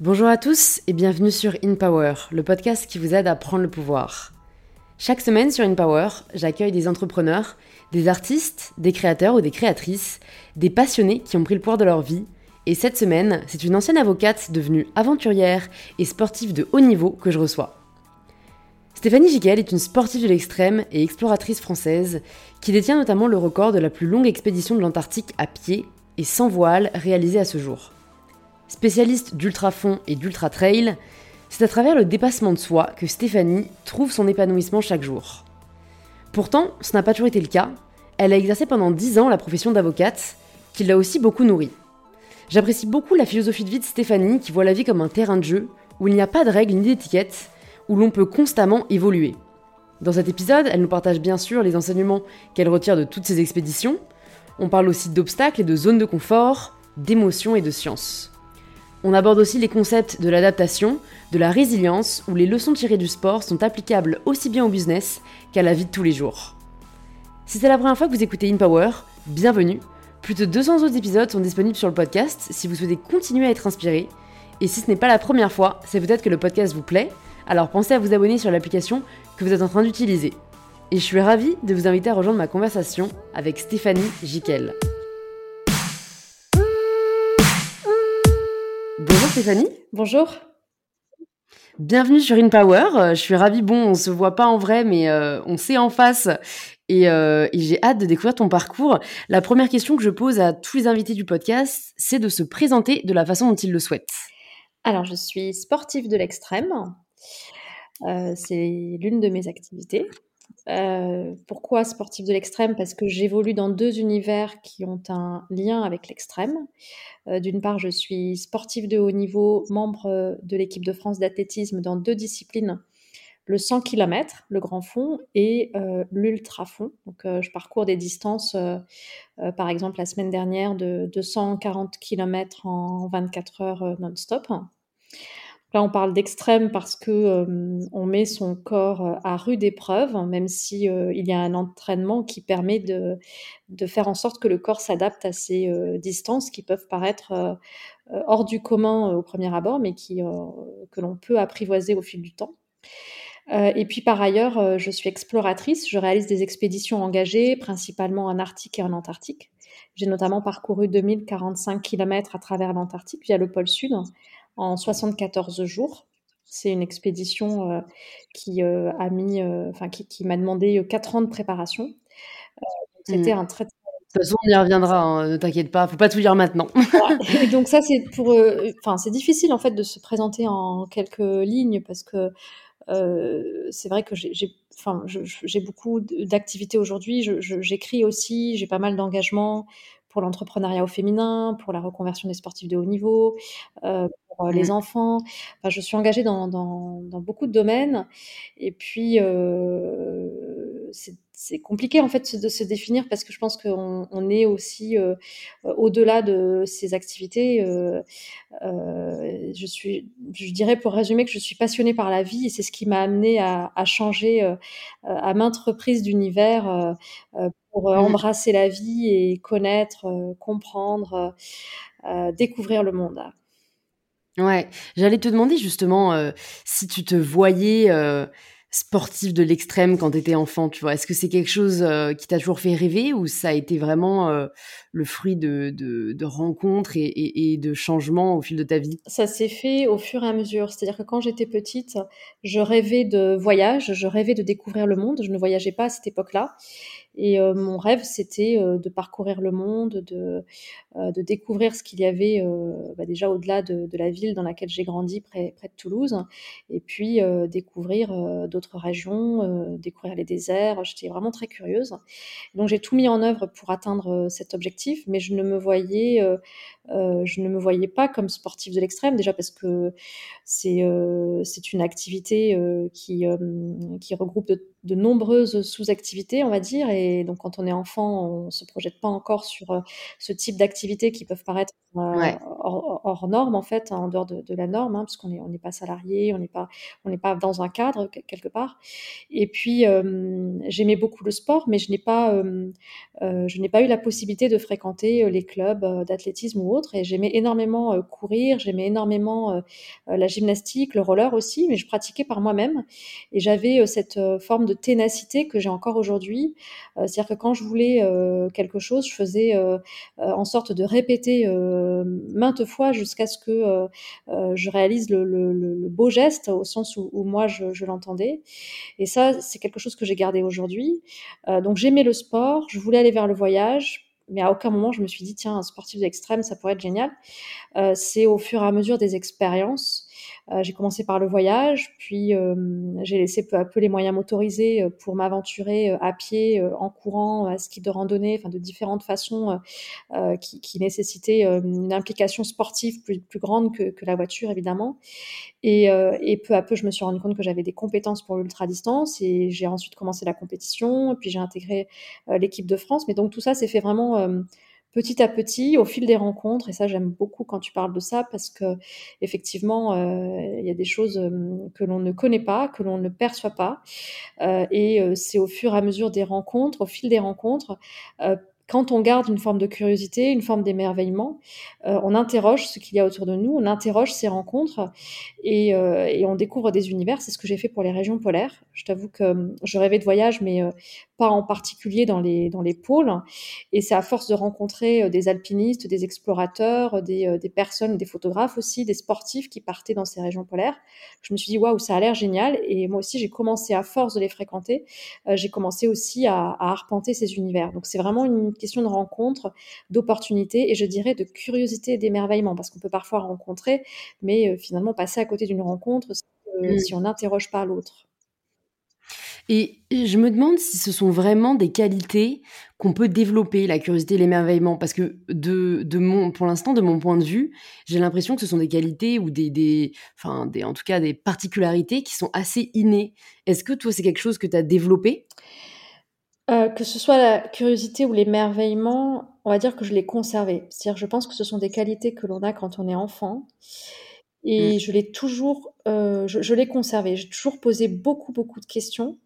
Bonjour à tous et bienvenue sur In Power, le podcast qui vous aide à prendre le pouvoir. Chaque semaine sur In Power, j'accueille des entrepreneurs, des artistes, des créateurs ou des créatrices, des passionnés qui ont pris le pouvoir de leur vie. Et cette semaine, c'est une ancienne avocate devenue aventurière et sportive de haut niveau que je reçois. Stéphanie Giquel est une sportive de l'extrême et exploratrice française qui détient notamment le record de la plus longue expédition de l'Antarctique à pied et sans voile réalisée à ce jour. Spécialiste d'ultra-fond et d'ultra-trail, c'est à travers le dépassement de soi que Stéphanie trouve son épanouissement chaque jour. Pourtant, ce n'a pas toujours été le cas. Elle a exercé pendant 10 ans la profession d'avocate, qui l'a aussi beaucoup nourrie. J'apprécie beaucoup la philosophie de vie de Stéphanie qui voit la vie comme un terrain de jeu où il n'y a pas de règles ni d'étiquettes, où l'on peut constamment évoluer. Dans cet épisode, elle nous partage bien sûr les enseignements qu'elle retire de toutes ses expéditions. On parle aussi d'obstacles et de zones de confort, d'émotions et de science. On aborde aussi les concepts de l'adaptation, de la résilience, où les leçons tirées du sport sont applicables aussi bien au business qu'à la vie de tous les jours. Si c'est la première fois que vous écoutez InPower, bienvenue. Plus de 200 autres épisodes sont disponibles sur le podcast si vous souhaitez continuer à être inspiré. Et si ce n'est pas la première fois, c'est peut-être que le podcast vous plaît, alors pensez à vous abonner sur l'application que vous êtes en train d'utiliser. Et je suis ravie de vous inviter à rejoindre ma conversation avec Stéphanie Jiquel. Stéphanie. Bonjour. Bienvenue sur InPower. Euh, je suis ravie. Bon, on se voit pas en vrai, mais euh, on sait en face. Et, euh, et j'ai hâte de découvrir ton parcours. La première question que je pose à tous les invités du podcast, c'est de se présenter de la façon dont ils le souhaitent. Alors, je suis sportive de l'extrême. c'est l'une de mes activités. Pourquoi sportive de l'extrême? Parce que j'évolue dans deux univers qui ont un lien avec l'extrême. Euh, d'une part, je suis sportive de haut niveau, membre euh, de l'équipe de France d'athlétisme dans deux disciplines, le 100 km, le grand fond, et euh, l'ultra fond. Donc, je parcours des distances, par exemple la semaine dernière, de 240 km en 24 heures non-stop. Là, on parle d'extrême parce que euh, on met son corps euh, à rude épreuve, même si euh, il y a un entraînement qui permet de, faire en sorte que le corps s'adapte à ces distances qui peuvent paraître hors du commun au premier abord, mais que l'on peut apprivoiser au fil du temps. et puis par ailleurs, je suis exploratrice. Je réalise des expéditions engagées, principalement en Arctique et en Antarctique. J'ai notamment parcouru 2045 km à travers l'Antarctique via le pôle Sud en 74 jours. C'est une expédition euh, qui euh, a mis, euh, enfin qui, m'a demandé 4 ans de préparation. C'était mmh. un très de toute façon, on y reviendra, hein, ne t'inquiète pas, faut pas tout dire maintenant. Et donc ça, c'est pour, enfin, c'est difficile en fait de se présenter en quelques lignes parce que c'est vrai que j'ai, enfin, j'ai beaucoup d'activités aujourd'hui. j'écris aussi, j'ai pas mal d'engagements pour l'entrepreneuriat au féminin, pour la reconversion des sportifs de haut niveau, euh, les mmh. enfants. je suis engagée dans, beaucoup de domaines. Et puis, euh, c'est compliqué en fait de se définir parce que je pense qu'on est aussi euh, au-delà de ces activités. je suis, je dirais pour résumer que je suis passionnée par la vie et c'est ce qui m'a amenée à, changer à maintes reprises d'univers pour mmh. embrasser la vie et connaître, comprendre, découvrir le monde. Ouais, j'allais te demander justement euh, si tu te voyais euh, sportif de l'extrême quand tu étais enfant, tu vois? Est-ce que c'est quelque chose euh, qui t'a toujours fait rêver ou ça a été vraiment le fruit de, de, rencontres et, et, de changements au fil de ta vie? Ça s'est fait au fur et à mesure. C'est-à-dire que quand j'étais petite, je rêvais de voyage, je rêvais de découvrir le monde. Je ne voyageais pas à cette époque-là. Et euh, mon rêve, c'était euh, de parcourir le monde, de, euh, de découvrir ce qu'il y avait bah, déjà au-delà de, la ville dans laquelle j'ai grandi, près, de Toulouse, et puis découvrir d'autres régions, découvrir les déserts. J'étais vraiment très curieuse. Donc j'ai tout mis en œuvre pour atteindre cet objectif, mais je ne me voyais, je ne me voyais pas comme sportive de l'extrême, déjà parce que c'est c'est une activité qui, qui regroupe de de nombreuses sous-activités, on va dire. Et donc quand on est enfant, on se projette pas encore sur, heu, ce type d'activités qui peuvent paraître, Ouais. hors hors normes, en fait, en dehors de de la norme, hein, puisqu'on est on n'est pas salarié, on n'est pas on pas dans un cadre quel quelque part. Et puis, j'aimais beaucoup le sport mais je n'ai pas, heu, je n'ai pas eu la possibilité de fréquenter, les clubs, d'athlétisme ou autres. Et j'aimais énormément, courir, j'aimais énormément, la gymnastique, le roller aussi, mais je pratiquais par moi-même. Et j'avais, cette, forme de ténacité que j'ai encore aujourd'hui. Heu, c'est-à-dire que quand je voulais, heu, quelque chose, je faisais, heu, en sorte de répéter, maintes fois jusqu'à ce que, je réalise le beau geste au sens où moi je l'entendais et ça, c'est quelque chose que j'ai gardé aujourd'hui. Donc j'aimais le sport, je voulais aller vers le voyage, mais à aucun moment je me suis dit: «Tiens, un sportif d'extrême, ça pourrait être génial». C'est au fur et à mesure des expériences. Heu, j'ai commencé par le voyage, puis, hem, j'ai laissé peu à peu les moyens motorisés, heu, pour m'aventurer, à pied, en courant, à ski de randonnée, enfin de différentes façons, qui nécessitaient, une implication sportive plus grande que la voiture évidemment. Et peu à peu, je me suis rendu compte que j'avais des compétences pour l'ultra-distance et j'ai ensuite commencé la compétition puis j'ai intégré, l'équipe de France. Mais donc tout ça s'est fait vraiment, petit à petit, au fil des rencontres et ça, j'aime beaucoup quand tu parles de ça parce qu'effectivement, heu, il y a des choses, que l'on ne connaît pas, que l'on ne perçoit pas, heu et heu, c'est au fur et à mesure des rencontres, au fil des rencontres, quand on garde une forme de curiosité, une forme d'émerveillement, on interroge ce qu'il y a autour de nous, on interroge ces rencontres et on découvre des univers. C'est ce que j'ai fait pour les régions polaires. Je t'avoue que, je rêvais de voyage mais pas en particulier dans les dans les pôles et c'est à force de rencontrer, heu, des alpinistes, des explorateurs, des, heu, des personnes, des photographes aussi, des sportifs qui partaient dans ces régions polaires. Je me suis dit: «Waouh, ça a l'air génial» et moi aussi j'ai commencé à force de les fréquenter, j'ai commencé aussi à à arpenter ces univers. Donc c'est vraiment une question de rencontre, d'opportunité et je dirais de curiosité et d'émerveillement parce qu'on peut parfois rencontrer mais finalement passer à côté d'une rencontre si, Mmh. si on n'interroge pas l'autre. Et je me demande si ce sont vraiment des qualités qu'on peut développer, la curiosité et l'émerveillement, parce que de de mon pour l'instant, de mon point de vue, j'ai l'impression que ce sont des qualités ou des des enfin des en tout cas des particularités qui sont assez innées. Est-ce que toi, c'est quelque chose que tu as développé? Heu, que ce soit la curiosité ou l'émerveillement, on va dire que je l'ai conservé. C'est-à-dire je pense que ce sont des qualités que l'on a quand on est enfant et Mmh. je l'ai toujours, heu, je l'ai conservé. J'ai toujours posé beaucoup, beaucoup de questions.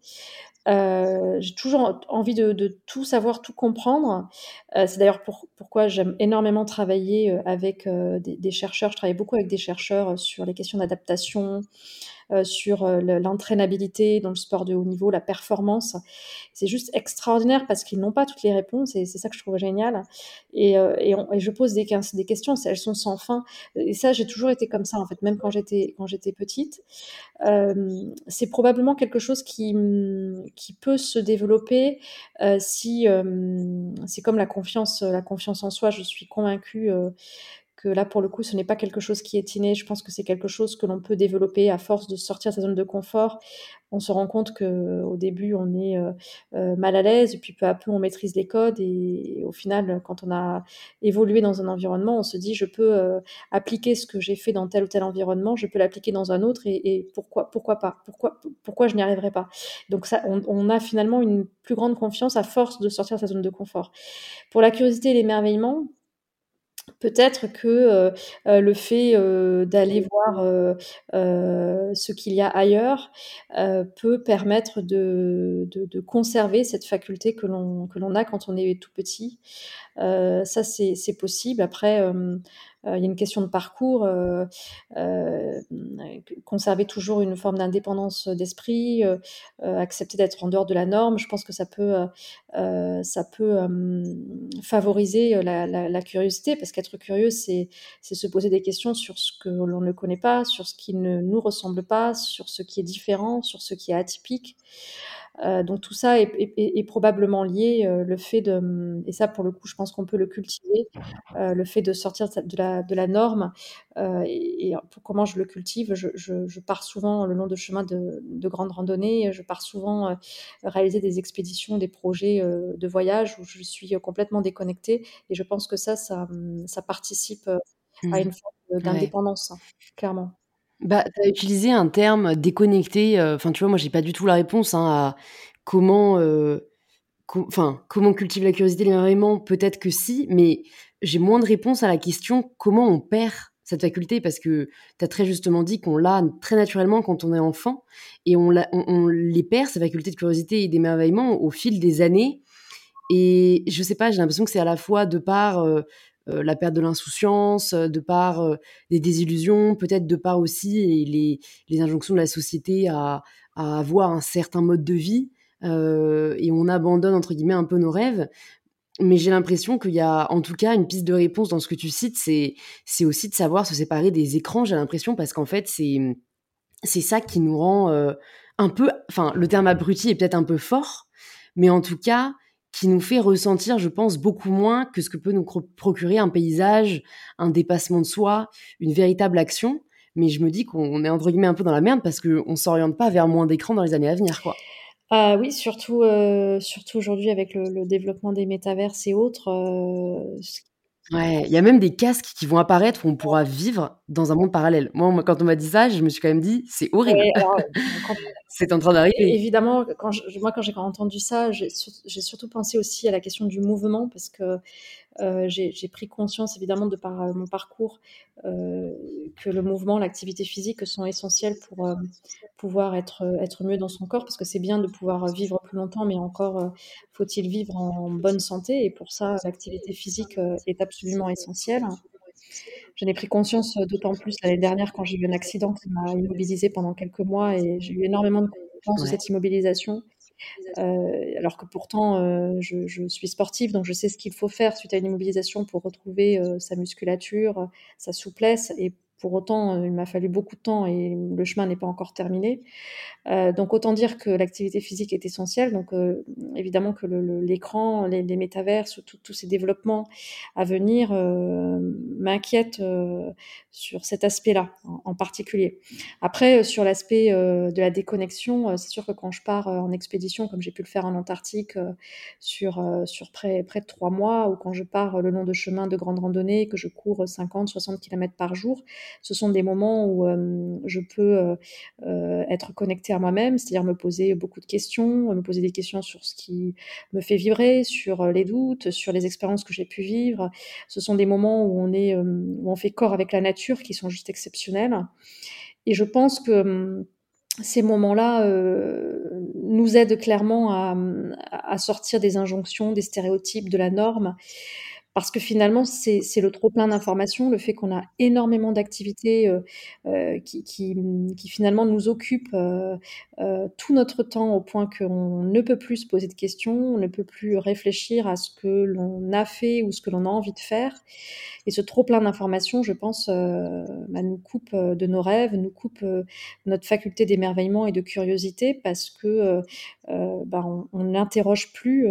Heu, j'ai toujours en envie de tout savoir, tout comprendre. Heu, c'est d'ailleurs pour pourquoi j'aime énormément travailler, avec, des chercheurs. Je travaille beaucoup avec des chercheurs, heu, sur les questions d'adaptation, sur, heu, le l'entraînabilité dans le sport de haut niveau, la performance. C'est juste extraordinaire parce qu'ils n'ont pas toutes les réponses et c'est ça que je trouve génial et et je pose des questions, elles sont sans fin et ça, j'ai toujours été comme ça, en fait, même quand j'étais petite. C'est probablement quelque chose qui, mmh, qui peut se développer, si, c'est comme la confiance, la confiance en soi. Je suis convaincue, que là, pour le coup, ce n'est pas quelque chose qui est inné. Je pense que c'est quelque chose que l'on peut développer à force de sortir de sa zone de confort. On se rend compte qu'au début, on est, heu heu, mal à l'aise et puis peu à peu, on maîtrise les codes et au final, quand on a évolué dans un environnement, on se dit: «Je peux, heu, appliquer ce que j'ai fait dans tel ou tel environnement, je peux l'appliquer dans un autre et pourquoi pourquoi pas? Pourquoi pourquoi je n'y arriverais pas?» donc ça, on on a finalement une plus grande confiance à force de sortir de sa zone de confort. Pour la curiosité et l'émerveillement, peut-être que, heu heu, le fait, heu, d'aller voir, heu heu, ce qu'il y a ailleurs, heu, peut permettre de de de conserver cette faculté que l'on que l'on a quand on est tout petit. Heu, ça, c'est c'est possible. Après, hem, heu, il y a une question de parcours, heu, hem, q conserver toujours une forme d'indépendance d'esprit, heu heu, accepter d'être en dehors de la norme. Je pense que ça peut, heu heu, ça peut, hem, favoriser, heu, la curiosité parce qu'être curieux, c'est se poser des questions sur ce que l'on ne connaît pas, sur ce qui ne nous ressemble pas, sur ce qui est différent, sur ce qui est atypique. Donc tout ça est probablement lié, le fait de, et ça, pour le coup, je pense qu'on peut le cultiver, le fait de sortir de la norme, et pour comment je le cultive, je pars souvent le long de chemins de de grandes randonnées, je pars souvent, réaliser des expéditions, des projets, de voyage où je suis, complètement déconnectée et je pense que ça, ça, mmh, ça participe, heu, à Mmh. une forme Ouais. d'indépendance, clairement. Bah, tu as utilisé un terme déconnecté, heu, enfin, tu vois, moi, j'ai pas du tout la réponse, hein, à comment, enfin, comment on cultive la curiosité, l'émerveillement, peut-être que si, mais j'ai moins de réponse à la question: «Comment on perd cette faculté?» parce que tu as très justement dit qu'on l'a très naturellement quand on est enfant et on les perd, ces facultés de curiosité et d'émerveillement au fil des années et je sais pas, j'ai l'impression que c'est à la fois de par, heu heu, la perte de l'insouciance, heu, de par, heu, les désillusions, peut-être de par aussi les injonctions de la société à avoir un certain mode de vie, et on «abandonne» entre guillemets un peu nos rêves. Mais j'ai l'impression qu'il y a en tout cas une piste de réponse dans ce que tu cites, c'est aussi de savoir se séparer des écrans, j'ai l'impression, parce qu'en fait, c'est, ça qui nous rend, heu, un peu enfin, le terme abruti est peut-être un peu fort, mais en tout cas, qui nous fait ressentir, je pense, beaucoup moins que ce que peut nous procurer un paysage, un dépassement de soi, une véritable action. Mais je me dis qu'on est entre guillemets «un peu dans la merde» parce qu'on s'oriente pas vers moins d'écran dans les années à venir, quoi. Ah oui, surtout, heu, surtout aujourd'hui avec le le développement des métaverses et autres, heu, ce Ouais, il y a même des casques qui vont apparaître où on pourra vivre dans un monde parallèle. Moi, on m'a quand on m'a dit ça, je me suis quand même dit: «C'est horrible». Ouais, alors, heu, quand C'est en train é d'arriver. évidemment, quand je moi, quand j'ai entendu ça, j'ai surt j'ai surtout pensé aussi à la question du mouvement parce que, heu, j'ai pris conscience évidemment de par, heu, mon parcours, heu, que le mouvement, l'activité physique sont essentiels pour, pouvoir être, être mieux dans son corps. Parce que c'est bien de pouvoir, vivre plus longtemps, mais encore, faut-il vivre en bonne santé et pour ça, l'activité physique, est absolument essentielle. J'en ai pris conscience, d'autant plus l'année dernière quand j'ai eu un accident qui m'a immobilisée pendant quelques mois et j'ai eu énormément de conséquences de Ouais. cette immobilisation. Heu, alors que pourtant, heu, je suis sportive, donc je sais ce qu'il faut faire suite à une immobilisation pour retrouver, heu, sa musculature, sa souplesse et pour autant, heu, il m'a fallu beaucoup de temps et le chemin n'est pas encore terminé. Heu, donc autant dire que l'activité physique est essentielle. Donc, heu, évidemment que l'écran, les métaverses, tous ces développements à venir, m'inquiètent, sur cet aspect-là, en particulier. Après, sur l'aspect, de la déconnexion, c'est sûr que quand je pars, en expédition, comme j'ai pu le faire en Antarctique, sur, près près de 3 mois ou quand je pars, le long de chemins de grande randonnée, que je cours 50-60 kilomètres par jour, ce sont des moments où, je peux, être connectée à moi-même, c'est-à-dire me poser beaucoup de questions, me poser des questions sur ce qui me fait vibrer, sur, les doutes, sur les expériences que j'ai pu vivre. Ce sont des moments où on est, où on fait corps avec la nature qui sont juste exceptionnels et je pense que, ces moments-là, nous aident clairement à sortir des injonctions, des stéréotypes, de la norme. Parce que finalement, c'est le trop plein d'informations, le fait qu'on a énormément d'activités, heu heu, qui finalement nous occupent, heu, tout notre temps au point qu'on ne peut plus se poser de questions, on ne peut plus réfléchir à ce que l'on a fait ou ce que l'on a envie de faire. Et ce trop plein d'informations, je pense, bah, nous coupe, de nos rêves, nous coupe, notre faculté d'émerveillement et de curiosité parce que, bah, on n'interroge plus,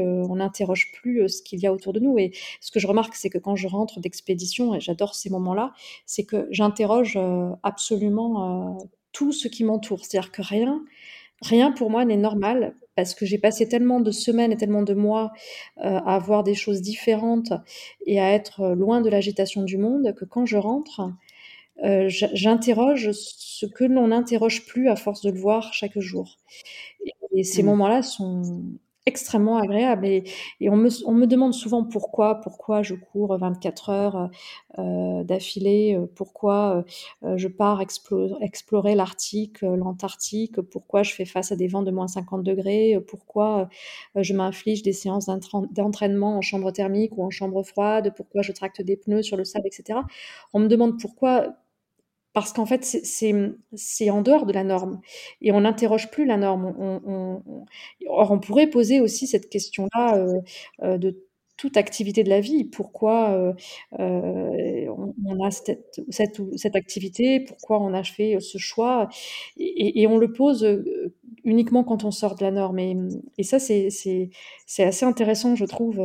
plus, ce qu'il y a autour de nous. Et ce que je remarque, c'est que quand je rentre d'expédition et j'adore ces moments-là, c'est que j'interroge, heu, absolument, heu, tout ce qui m'entoure. C'est-à-dire que rien rien pour moi n'est normal parce que j'ai passé tellement de semaines et tellement de mois, heu, à voir des choses différentes et à être, loin de l'agitation du monde que quand je rentre, j'interroge ce que l'on n'interroge plus à force de le voir chaque jour et ces Mmh. moments-là sont extrêmement agréables et on me demande souvent pourquoi pourquoi je cours 24 heures, heu heu, d'affilée, heu, pourquoi, heu, je pars explo explorer l'Arctique, l'Antarctique, pourquoi je fais face à des vents de -50°, heu, pourquoi, je m'inflige des séances d'entraînement en chambre thermique ou en chambre froide, pourquoi je tracte des pneus sur le sable et cetera. On me demande pourquoi parce qu'en fait, c'est en dehors de la norme et on n'interroge plus la norme. On or on pourrait poser aussi cette question-là, heu heu, de toute activité de la vie. Pourquoi, heu, on a cette activité? Pourquoi on a fait ce choix? Et on le pose, uniquement quand on sort de la norme et ça, c'est assez intéressant, je trouve,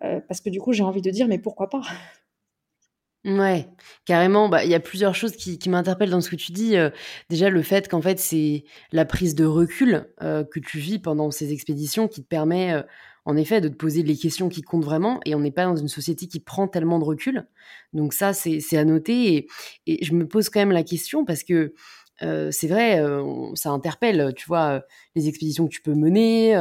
parce que du coup, j'ai envie de dire: «Mais pourquoi pas?» Mouais, carrément. Bah, il y a plusieurs choses qui qui m'interpellent dans ce que tu dis, heu, déjà le fait qu'en fait, c'est la prise de recul, heu, que tu vis pendant ces expéditions qui te permet, heu, en effet, de te poser les questions qui comptent vraiment. Et on n'est pas dans une société qui prend tellement de recul. Donc ça, c'est à noter. Et, je me pose quand même la question parce que euh, c'est vrai, euh, ça interpelle, tu vois, les expéditions que tu peux mener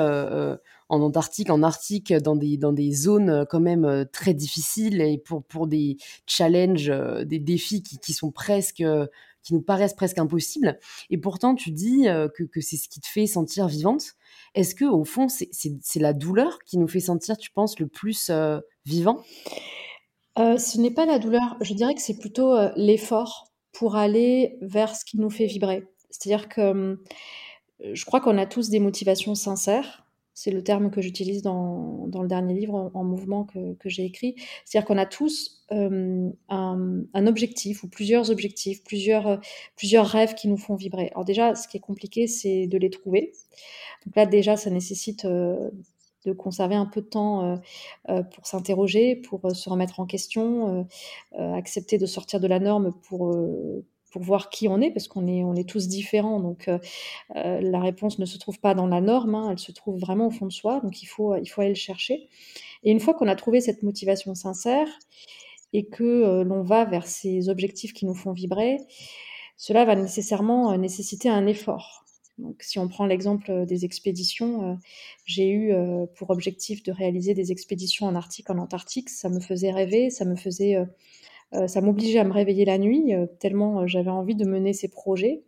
en Antarctique, en Arctique, dans des, zones quand même très difficiles et pour, des challenges, des défis qui, sont presque qui nous paraissent presque impossibles. Et pourtant, tu dis euh, que, c'est ce qui te fait sentir vivante. Est-ce que au fond, c'est la douleur qui nous fait sentir, tu penses, le plus euh, vivant? Euh, Ce n'est pas la douleur. Je dirais que c'est plutôt l'effort pour aller vers ce qui nous fait vibrer. C'est-à-dire que je crois qu'on a tous des motivations sincères c'est le terme que j'utilise dans, le dernier livre en, mouvement que, j'ai écrit. C'est-à-dire qu'on a tous euh, un, objectif ou plusieurs objectifs, plusieurs, plusieurs rêves qui nous font vibrer. Alors déjà, ce qui est compliqué, c'est de les trouver. Donc là, déjà, ça nécessite euh, de conserver un peu de temps euh, pour s'interroger, pour se remettre en question, accepter de sortir de la norme pour pour voir qui on est, parce qu'on est, on est tous différents. Donc, euh, euh, la réponse ne se trouve pas dans la norme, hein, elle se trouve vraiment au fond de soi. Donc, il faut, il faut aller le chercher. Et une fois qu'on a trouvé cette motivation sincère et que euh, l'on va vers ces objectifs qui nous font vibrer, cela va nécessairement nécessiter un effort. Donc, si on prend l'exemple des expéditions, j'ai eu pour objectif de réaliser des expéditions en Arctique, en Antarctique. Ça me faisait rêver, ça me faisait ça m'obligeait à me réveiller la nuit, euh, tellement euh, j'avais envie de mener ces projets.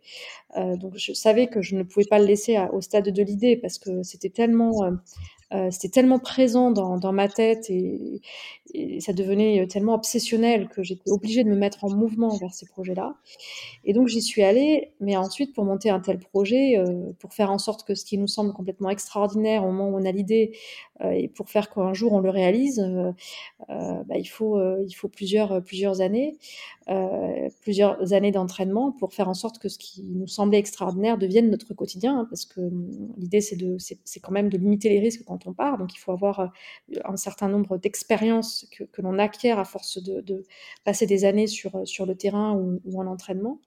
donc je savais que je ne pouvais pas le laisser au stade de l'idée parce que c'était tellement euh, c'était tellement présent dans, ma tête et, ça devenait tellement obsessionnel que j'étais obligée de me mettre en mouvement vers ces projets-là. Et donc j'y suis allée, mais ensuite pour monter un tel projet, euh, pour faire en sorte que ce qui nous semble complètement extraordinaire au moment où on a l'idée euh, et pour faire qu'un jour on le réalise, euh, euh, bah, il faut plusieurs années, plusieurs années d'entraînement pour faire en sorte que ce qui nous semblait extraordinaire devienne notre quotidien, hein, parce que hum, l'idée c'est de c'est quand même de limiter les risques quand on part. Donc il faut avoir euh, un certain nombre d'expériences que, l'on acquiert à force de, passer des années sur, euh, sur le terrain ou, en entraînement.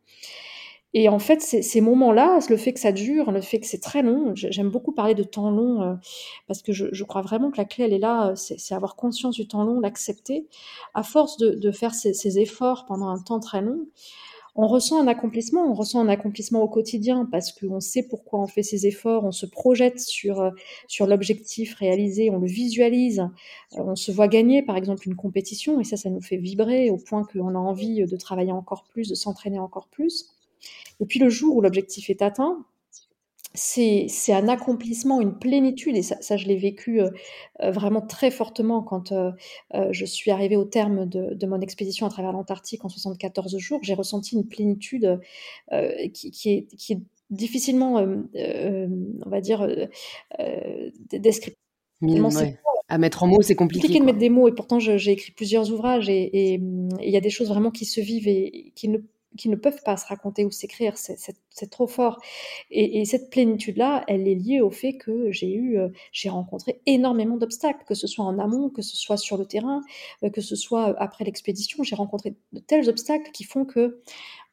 Et en fait, ces, moments-là, le fait que ça dure, le fait que c'est très long, j'aime beaucoup parler de temps long euh, parce que je, crois vraiment que la clé, elle est là, c'est avoir conscience du temps long, l'accepter. À force de, faire ces, efforts pendant un temps très long, on ressent un accomplissement, on ressent un accomplissement au quotidien parce qu'on sait pourquoi on fait ces efforts, on se projette sur, euh, l'objectif réalisé, on le visualise, euh, on se voit gagner par exemple une compétition et ça, ça nous fait vibrer au point qu'on a envie de travailler encore plus, de s'entraîner encore plus. Et puis le jour où l'objectif est atteint, c'est un accomplissement, une plénitude. Et ça je l'ai vécu, euh, euh, vraiment très fortement quand, euh, je suis arrivée au terme de mon expédition à travers l'Antarctique en 74 jours. J'ai ressenti une plénitude, qui qui est qui est difficilement, on va dire, heu, À mettre en mots, c'est compliqué, compliqué de mettre des mots. Et pourtant j'ai écrit plusieurs ouvrages et et il y a des choses vraiment qui se vivent et qui ne qui ne peuvent pas se raconter ou s'écrire, c'est trop fort. Et, cette plénitude-là, elle est liée au fait que j'ai eu, euh, j'ai rencontré énormément d'obstacles, que ce soit en amont, que ce soit sur le terrain, euh, que ce soit euh, après l'expédition. J'ai rencontré de tels obstacles qui font que,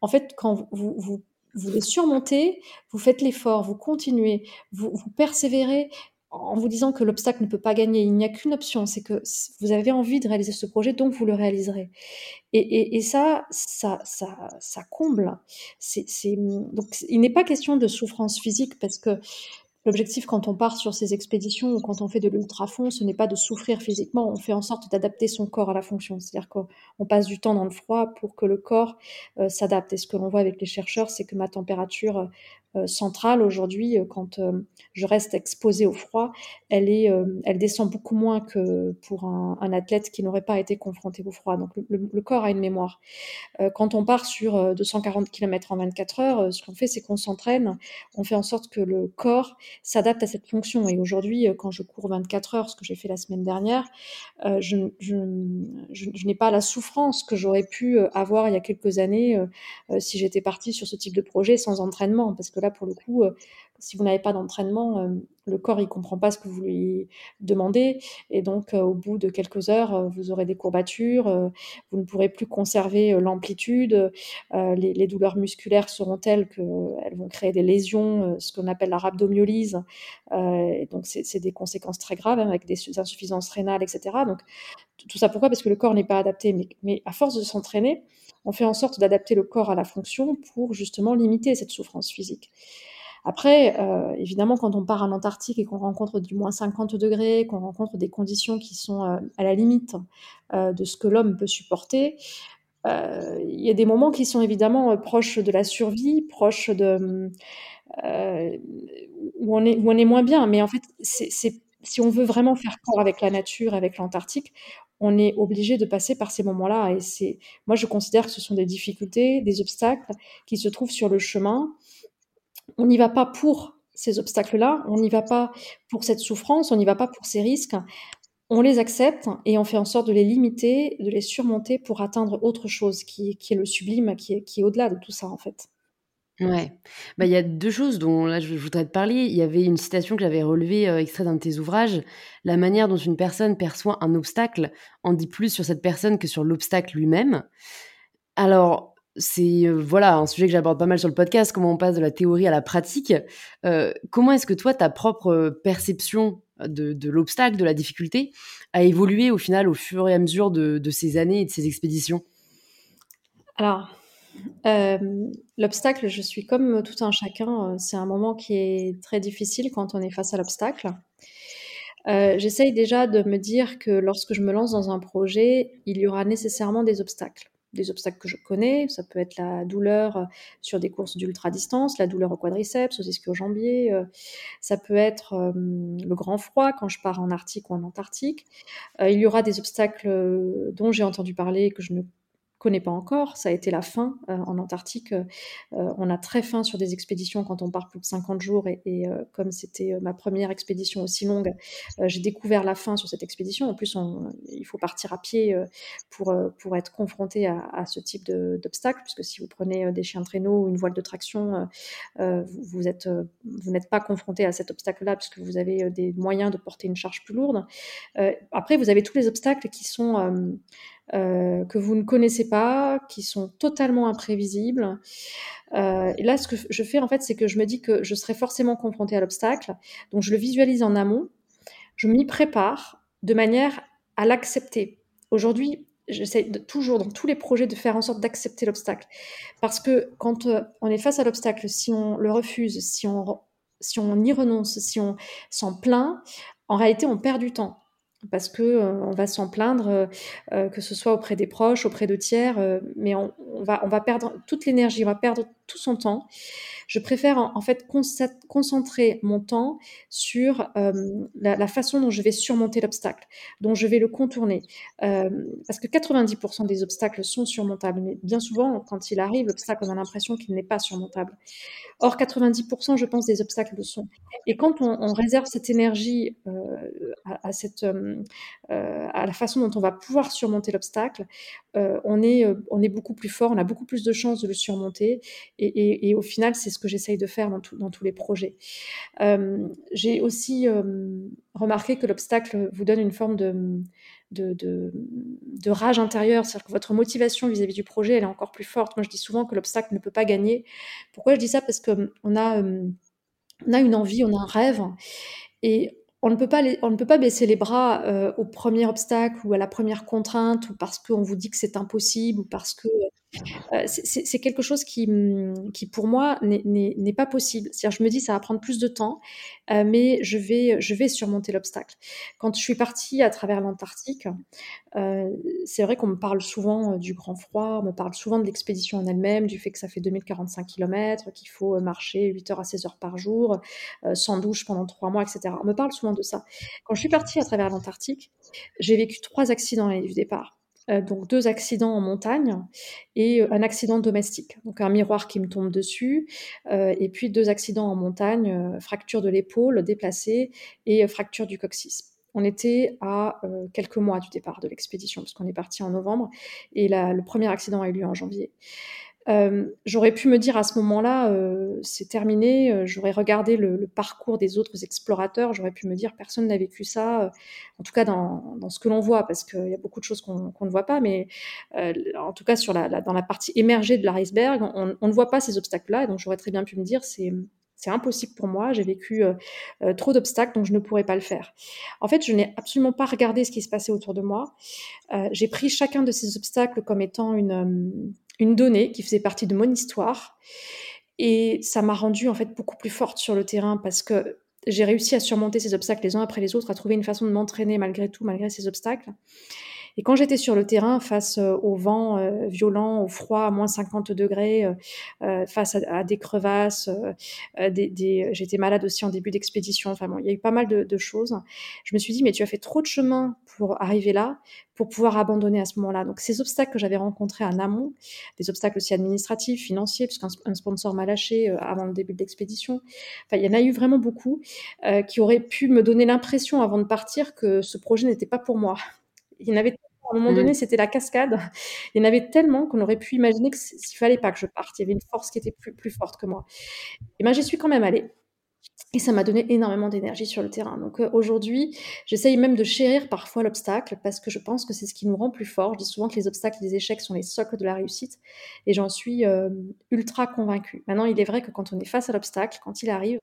en fait, quand vous, vous, les surmontez, vous faites l'effort, vous continuez, vous persévérez, en vous disant que l'obstacle ne peut pas gagner. Il n'y a qu'une option, c'est que vous avez envie de réaliser ce projet, donc vous le réaliserez. Et, ça, ça, ça, ça comble. Donc, il n'est pas question de souffrance physique parce que L'objectif quand on part sur ces expéditions ou quand on fait de l'ultrafond, ce n'est pas de souffrir physiquement, on fait en sorte d'adapter son corps à la fonction. C'est-à-dire qu'on passe du temps dans le froid pour que le corps euh, s'adapte. Et ce que l'on voit avec les chercheurs, c'est que ma température euh, centrale aujourd'hui, euh, quand euh, je reste exposée au froid, elle, est, elle descend beaucoup moins que pour un, athlète qui n'aurait pas été confronté au froid. Donc le, corps a une mémoire. quand on part sur 240 km en 24 heures, ce qu'on fait, c'est qu'on s'entraîne, on fait en sorte que le corps s'adapte à cette fonction. Et aujourd'hui, quand je cours 24 heures, ce que j'ai fait la semaine dernière, je, je, je, n'ai pas la souffrance que j'aurais pu avoir il y a quelques années si j'étais partie sur ce type de projet sans entraînement, parce que là, pour le coup, euh, si vous n'avez pas d'entraînement, euh, le corps, il comprend pas ce que vous lui demandez et donc au bout de quelques heures, vous aurez des courbatures, vous ne pourrez plus conserver l'amplitude, les douleurs musculaires seront telles qu'elles vont créer des lésions, ce qu'on appelle la rhabdomyolyse, et donc c'est des conséquences très graves, hein, avec des insuffisances rénales etc. donc tout ça pourquoi? Parce que le corps n'est pas adapté mais à force de s'entraîner, on fait en sorte d'adapter le corps à la fonction pour justement limiter cette souffrance physique. Après, euh, évidemment, quand on part en Antarctique et qu'on rencontre du moins 50 degrés, qu'on rencontre des conditions qui sont euh, à la limite euh, de ce que l'homme peut supporter, il y a des moments qui sont évidemment proches de la survie, proches de où on est moins bien. Mais en fait, si on veut vraiment faire corps avec la nature, avec l'Antarctique, on est obligé de passer par ces moments-là. Et moi, je considère que ce sont des difficultés, des obstacles qui se trouvent sur le chemin on n'y va pas pour ces obstacles-là, on n'y va pas pour cette souffrance, on n'y va pas pour ces risques. On les accepte et on fait en sorte de les limiter, de les surmonter pour atteindre autre chose qui, est le sublime, qui est, qui est au-delà de tout ça en fait. Ouais. Bah, il y a deux choses dont là je voudrais te parler. Il y avait une citation que j'avais relevée, euh, extrait d'un de tes ouvrages. La manière dont une personne perçoit un obstacle en dit plus sur cette personne que sur l'obstacle lui-même. Alors, c'est euh, voilà un sujet que j'aborde pas mal sur le podcast, comment on passe de la théorie à la pratique. Euh, comment est-ce que toi, ta propre perception de, l'obstacle, de la difficulté, a évolué au final au fur et à mesure de, ces années et de ces expéditions? Alors, euh, l'obstacle, je suis comme tout un chacun, c'est un moment qui est très difficile quand on est face à l'obstacle. J'essaye déjà de me dire que lorsque je me lance dans un projet, il y aura nécessairement des obstacles des obstacles que je connais. Ça peut être la douleur euh, sur des courses d'ultra-distance, la douleur au quadriceps, aux ischio-jambiers. Euh, ça peut être euh, le grand froid quand je pars en Arctique ou en Antarctique. il y aura des obstacles dont j'ai entendu parler que je ne connais pas encore. Ça a été la faim euh, en Antarctique. Euh, on a très faim sur des expéditions quand on part plus de 50 jours. Et, euh, comme c'était ma première expédition aussi longue, j'ai découvert la faim sur cette expédition. En plus, il faut partir à pied pour, pour être confronté à, ce type d'obstacle, puisque si vous prenez des chiens de traîneau ou une voile de traction, vous, vous n'êtes pas confronté à cet obstacle-là, puisque vous avez des moyens de porter une charge plus lourde. après, vous avez tous les obstacles qui sont euh, que vous ne connaissez pas, qui sont totalement imprévisibles. Euh, et là, ce que je fais, en fait, c'est que je me dis que je serai forcément confrontée à l'obstacle. Donc, je le visualise en amont. Je m'y prépare de manière à l'accepter. Aujourd'hui, j'essaie toujours, dans tous les projets, de faire en sorte d'accepter l'obstacle. Parce que quand euh, on est face à l'obstacle, si on le refuse, si on, si on y renonce, si on s'en plaint, en réalité, on perd du temps parce que euh, on va s'en plaindre, euh, euh, que ce soit auprès des proches, auprès de tiers, mais on, va, on va perdre toute l'énergie, on va perdre tout son temps. Je préfère en, fait concentrer mon temps sur la, façon dont je vais surmonter l'obstacle, dont je vais le contourner, parce que 90% des obstacles sont surmontables, mais bien souvent, quand il arrive, l'obstacle, on a l'impression qu'il n'est pas surmontable. Or, 90%, je pense, des obstacles le sont. Et quand on, réserve cette énergie euh, à la façon dont on va pouvoir surmonter l'obstacle, euh, on, est, euh, on est beaucoup plus fort, on a beaucoup plus de chances de le surmonter. Et, au final, c'est ce que j'essaye de faire dans, tous les projets. J'ai aussi remarqué que l'obstacle vous donne une forme de, rage intérieure, c'est-à-dire que votre motivation vis-à-vis du projet, elle est encore plus forte. Moi, je dis souvent que l'obstacle ne peut pas gagner. Pourquoi je dis ça? Parce qu'on a, on a une envie, on a un rêve, et on ne peut pas, baisser les bras euh, au premier obstacle ou à la première contrainte ou parce qu'on vous dit que c'est impossible ou parce que euh, c'est quelque chose qui, mm, qui pour moi, n'est pas possible. C'est-à-dire, je me dis, ça va prendre plus de temps, euh, mais je vais, je vais surmonter l'obstacle. Quand je suis partie à travers l'Antarctique, euh, c'est vrai qu'on me parle souvent du grand froid, on me parle souvent de l'expédition en elle-même, du fait que ça fait 2045 km, qu'il faut marcher 8 heures à 16 heures par jour, sans douche pendant 3 mois, etc. On me parle souvent de ça. Quand je suis partie à travers l'Antarctique, j'ai vécu trois accidents du départ. Euh, donc deux accidents en montagne et euh, un accident domestique. Donc un miroir qui me tombe dessus, euh, et puis deux accidents en montagne, fracture de l'épaule déplacée et fracture du coccyx. On était à quelques mois du départ de l'expédition, parce qu'on est parti en novembre, et le premier accident a eu lieu en janvier. Euh, j'aurais pu me dire à ce moment-là, euh, c'est terminé, euh, j'aurais regardé le, parcours des autres explorateurs, j'aurais pu me dire, personne n'a vécu ça, en tout cas dans, ce que l'on voit, parce qu'il y a beaucoup de choses qu'on qu ne voit pas, mais en tout cas dans la partie émergée de l'iceberg, on, ne voit pas ces obstacles-là, donc j'aurais très bien pu me dire, c'est impossible pour moi, j'ai vécu trop d'obstacles, donc je ne pourrais pas le faire. En fait, je n'ai absolument pas regardé ce qui se passait autour de moi. J'ai pris chacun de ces obstacles comme étant une, une donnée qui faisait partie de mon histoire. Et ça m'a rendue en fait beaucoup plus forte sur le terrain parce que j'ai réussi à surmonter ces obstacles les uns après les autres, à trouver une façon de m'entraîner malgré tout, malgré ces obstacles. Et quand j'étais sur le terrain, face euh, au vent euh, violent, au froid, à moins 50 degrés, euh, face à, des crevasses, j'étais malade aussi en début d'expédition. Enfin bon, il y a eu pas mal de, choses. Je me suis dit, mais tu as fait trop de chemin pour arriver là, pour pouvoir abandonner à ce moment-là. Donc ces obstacles que j'avais rencontrés en amont, des obstacles aussi administratifs, financiers, puisqu'un sponsor m'a lâché avant le début de l'expédition. Enfin, il y en a eu vraiment beaucoup qui auraient pu me donner l'impression avant de partir que ce projet n'était pas pour moi. Il y en avait à un moment donné, mmh. c'était la cascade. Il y en avait tellement qu'on aurait pu imaginer qu'il fallait pas que je parte. Il y avait une force qui était plus, plus forte que moi. Et ben, j'y suis quand même allée. Et ça m'a donné énormément d'énergie sur le terrain. Donc euh, aujourd'hui, j'essaye même de chérir parfois l'obstacle parce que je pense que c'est ce qui nous rend plus forts. Je dis souvent que les obstacles et les échecs sont les socles de la réussite et j'en suis euh, ultra convaincue. Maintenant, il est vrai que quand on est face à l'obstacle, quand il arrive,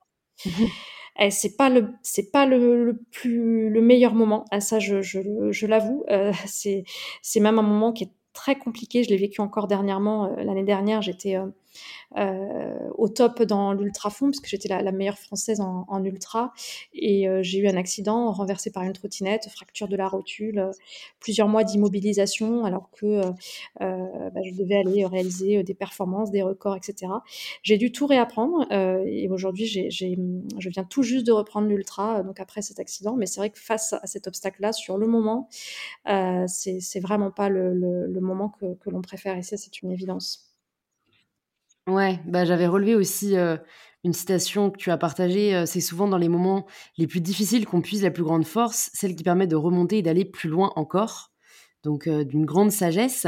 mmh eh, c'est pas le c'est pas le, le, plus le meilleur moment. Ah, ça, je, je, je l'avoue. Euh, c'est c'est même un moment qui est très compliqué. Je l'ai vécu encore dernièrement. L'année dernière, j'étais au top dans l'ultra fond, parce que j'étais la, meilleure française en, ultra. Et euh, j'ai eu un accident, renversé par une trottinette, fracture de la rotule, euh, plusieurs mois d'immobilisation, alors que euh, bah, je devais aller réaliser des performances, des records, etc. J'ai dû tout réapprendre. et aujourd'hui, je viens tout juste de reprendre l'ultra, donc après cet accident. Mais c'est vrai que face à cet obstacle-là, sur le moment, c'est vraiment pas le, le, le moment que, que l'on préfère. Et ça, c'est une évidence. Ouais, bah, j'avais relevé aussi, une citation que tu as partagée, «C'est souvent dans les moments les plus difficiles qu'on puise la plus grande force, celle qui permet de remonter et d'aller plus loin encore». Donc d'une grande sagesse.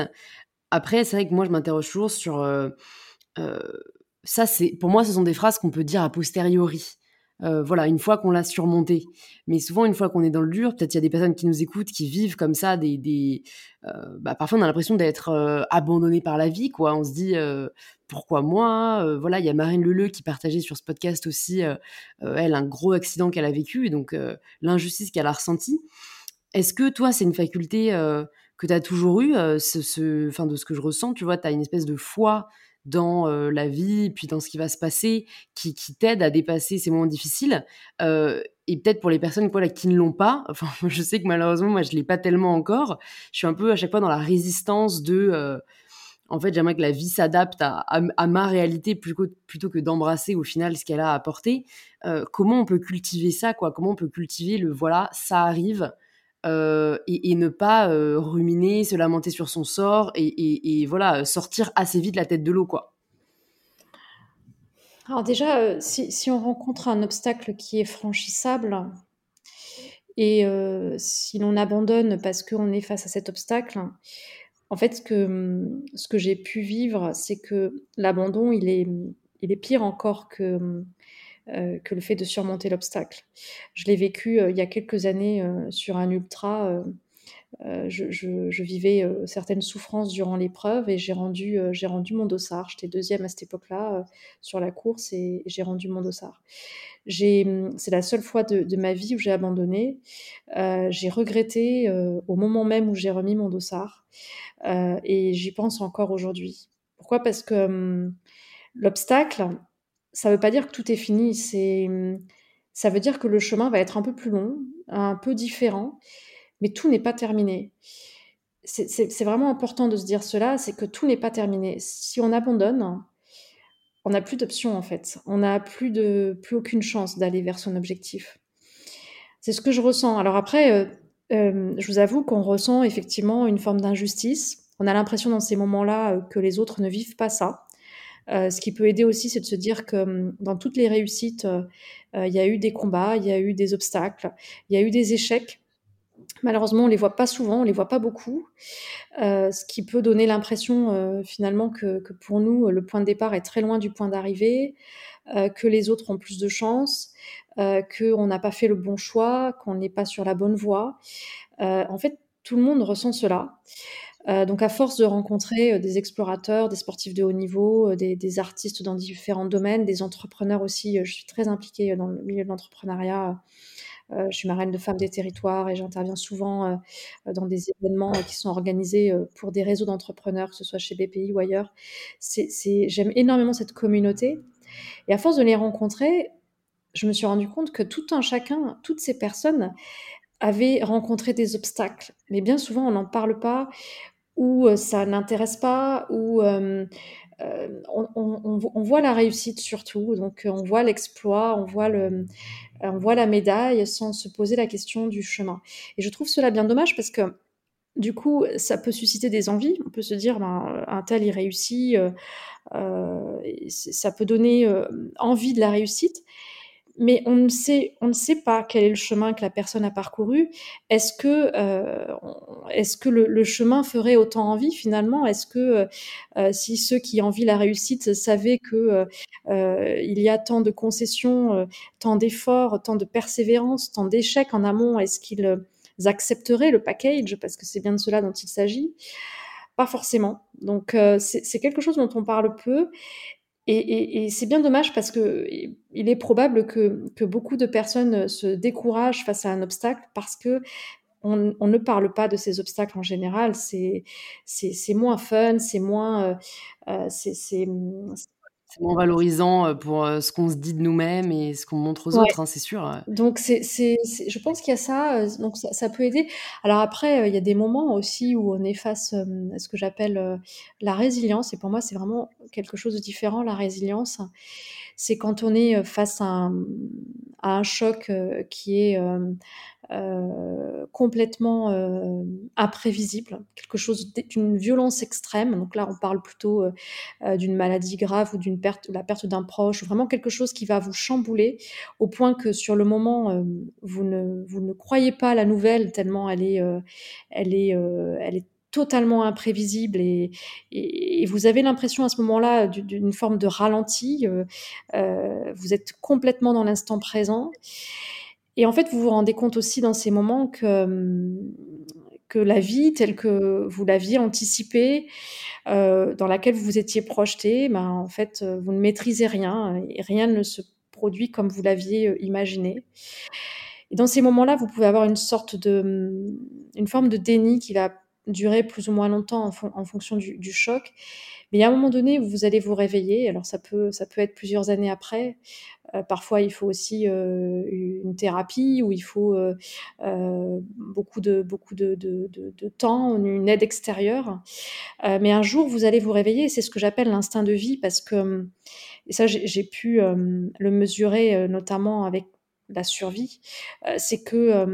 Après, c'est vrai que moi, je m'interroge toujours sur, heu, ça, c'est pour moi, ce sont des phrases qu'on peut dire a posteriori. Heu, voilà, une fois qu'on l'a surmonté. Mais souvent, une fois qu'on est dans le dur, peut-être il y a des personnes qui nous écoutent, qui vivent comme ça des des, heu, bah, parfois on a l'impression d'être, heu, abandonné par la vie, quoi. On se dit, heu: «Pourquoi moi?» voilà, il y a Marine Leleu qui partageait sur ce podcast aussi, elle, un gros accident qu'elle a vécu et donc l'injustice qu'elle a ressentie. Est-ce que toi, c'est une faculté, que tu as toujours eue, ce enfin, de ce que je ressens, tu vois, tu as une espèce de foi dans la vie, puis dans ce qui va se passer, qui, qui t'aide à dépasser ces moments difficiles. Et peut-être pour les personnes quoi, là, qui ne l'ont pas, enfin, je sais que malheureusement, moi, je ne l'ai pas tellement encore. Je suis un peu à chaque fois dans la résistance de... En fait, j'aimerais que la vie s'adapte à, à, ma réalité plutôt, plutôt que d'embrasser au final ce qu'elle a apporté. Comment on peut cultiver ça quoi? Comment on peut cultiver le voilà, ça arrive euh, et, ne pas euh, ruminer, se lamenter sur son sort et, voilà, sortir assez vite la tête de l'eau, quoi. Alors déjà, euh, si, si, on rencontre un obstacle qui est franchissable et si l'on abandonne parce qu'on est face à cet obstacle, en fait, ce que, ce que j'ai pu vivre, c'est que l'abandon, il est, il est pire encore que euh, que le fait de surmonter l'obstacle. Je l'ai vécu euh, il y a quelques années euh, sur un ultra. Je, vivais certaines souffrances durant l'épreuve et j'ai rendu, mon dossard. J'étais deuxième à cette époque-là sur la course et, j'ai rendu mon dossard. C'est la seule fois de, de, ma vie où j'ai abandonné. j'ai regretté au moment même où j'ai remis mon dossard et j'y pense encore aujourd'hui. Pourquoi? Parce que hum, l'obstacle, ça veut pas dire que tout est fini. C'est, ça veut dire que le chemin va être un peu plus long, un peu différent, mais tout n'est pas terminé. C'est vraiment important de se dire cela, c'est que tout n'est pas terminé. Si on abandonne, on n'a plus d'options en fait. On n'a plus de plus aucune chance d'aller vers son objectif. C'est ce que je ressens. Alors après, euh, euh, je vous avoue qu'on ressent effectivement une forme d'injustice. On a l'impression dans ces moments-là euh, que les autres ne vivent pas ça. Euh, ce qui peut aider aussi, c'est de se dire que hum, dans toutes les réussites, euh, il y a eu des combats, il y a eu des obstacles, il y a eu des échecs. Malheureusement, on les voit pas souvent, on les voit pas beaucoup, ce qui peut donner l'impression, finalement que que pour nous, le point de départ est très loin du point d'arrivée, que les autres ont plus de chance, qu'on n'a pas fait le bon choix, qu'on n'est pas sur la bonne voie. En fait, tout le monde ressent cela. Heu, donc à force de rencontrer, des explorateurs, des sportifs de haut niveau, des des artistes dans différents domaines, des entrepreneurs aussi, je suis très impliquée dans le milieu de l'entrepreneuriat, je suis marraine de Femmes des Territoires et j'interviens souvent, dans des événements qui sont organisés, pour des réseaux d'entrepreneurs, que ce soit chez BPI ou ailleurs. J'aime énormément cette communauté et à force de les rencontrer, je me suis rendu compte que tout un chacun, toutes ces personnes avaient rencontré des obstacles. Mais bien souvent, on n'en parle pas ou, ça n'intéresse pas ou, hem, heu, on voit la réussite surtout, donc on voit l'exploit, on voit le on voit la médaille sans se poser la question du chemin. Et je trouve cela bien dommage parce que du coup, ça peut susciter des envies. On peut se dire, ben, un tel, il réussit, euh, euh, ça peut donner euh, envie de la réussite mais on ne sait, on ne sait pas quel est le chemin que la personne a parcouru. Est-ce que, euh, est-ce que le, le, chemin ferait autant envie finalement? Est-ce que euh, si ceux qui envient la réussite savaient que euh, il y a tant de concessions, euh, tant d'efforts, tant de persévérance, tant d'échecs en amont, est-ce qu'ils accepteraient le package? Parce que c'est bien de cela dont il s'agit. Pas forcément. Donc euh, c'est quelque chose dont on parle peu. Et, c'est bien dommage parce que il est probable que, beaucoup de personnes se découragent face à un obstacle parce que on, ne parle pas de ces obstacles en général. C'est c'est moins fun, c'est moins euh, euh, c'est moins valorisant, euh, pour, euh, ce qu'on se dit de nous-mêmes et ce qu'on montre aux autres, hein, c'est sûr, Donc c'est c'est je pense qu'il y a ça, euh, donc ça ça peut aider. Alors après, il y a des moments aussi où on est face, à ce que j'appelle, la résilience et pour moi, c'est vraiment quelque chose de différent, la résilience. C'est quand on est, face à un à choc, qui est, euh, complètement euh, imprévisible, quelque chose d'une violence extrême. Donc là, on parle plutôt euh, d'une maladie grave ou d'une perte, la perte d'un proche, vraiment quelque chose qui va vous chambouler au point que sur le moment, vous ne croyez pas la nouvelle tellement elle est totalement imprévisible et, vous avez l'impression à ce moment-là d'une forme de ralenti. Euh, vous êtes complètement dans l'instant présent. Et en fait, vous vous rendez compte aussi dans ces moments que, hum, que la vie telle que vous l'aviez anticipée, euh, dans laquelle vous vous étiez projeté, ben, en fait, euh, vous ne maîtrisez rien et rien ne se produit comme vous l'aviez euh, imaginé. Et dans ces moments-là, vous pouvez avoir une sorte de, hum, une forme de déni qui va durer plus ou moins longtemps en, fonction du, choc. Mais à un moment donné, vous allez vous réveiller. Alors ça peut, ça peut être plusieurs années après. Euh, parfois, il faut aussi euh, une thérapie ou il faut euh, beaucoup, de, beaucoup de, de, de, temps, une aide extérieure. mais un jour, vous allez vous réveiller. C'est ce que j'appelle l'instinct de vie parce que, et ça, j'ai pu le mesurer notamment avec la survie, c'est que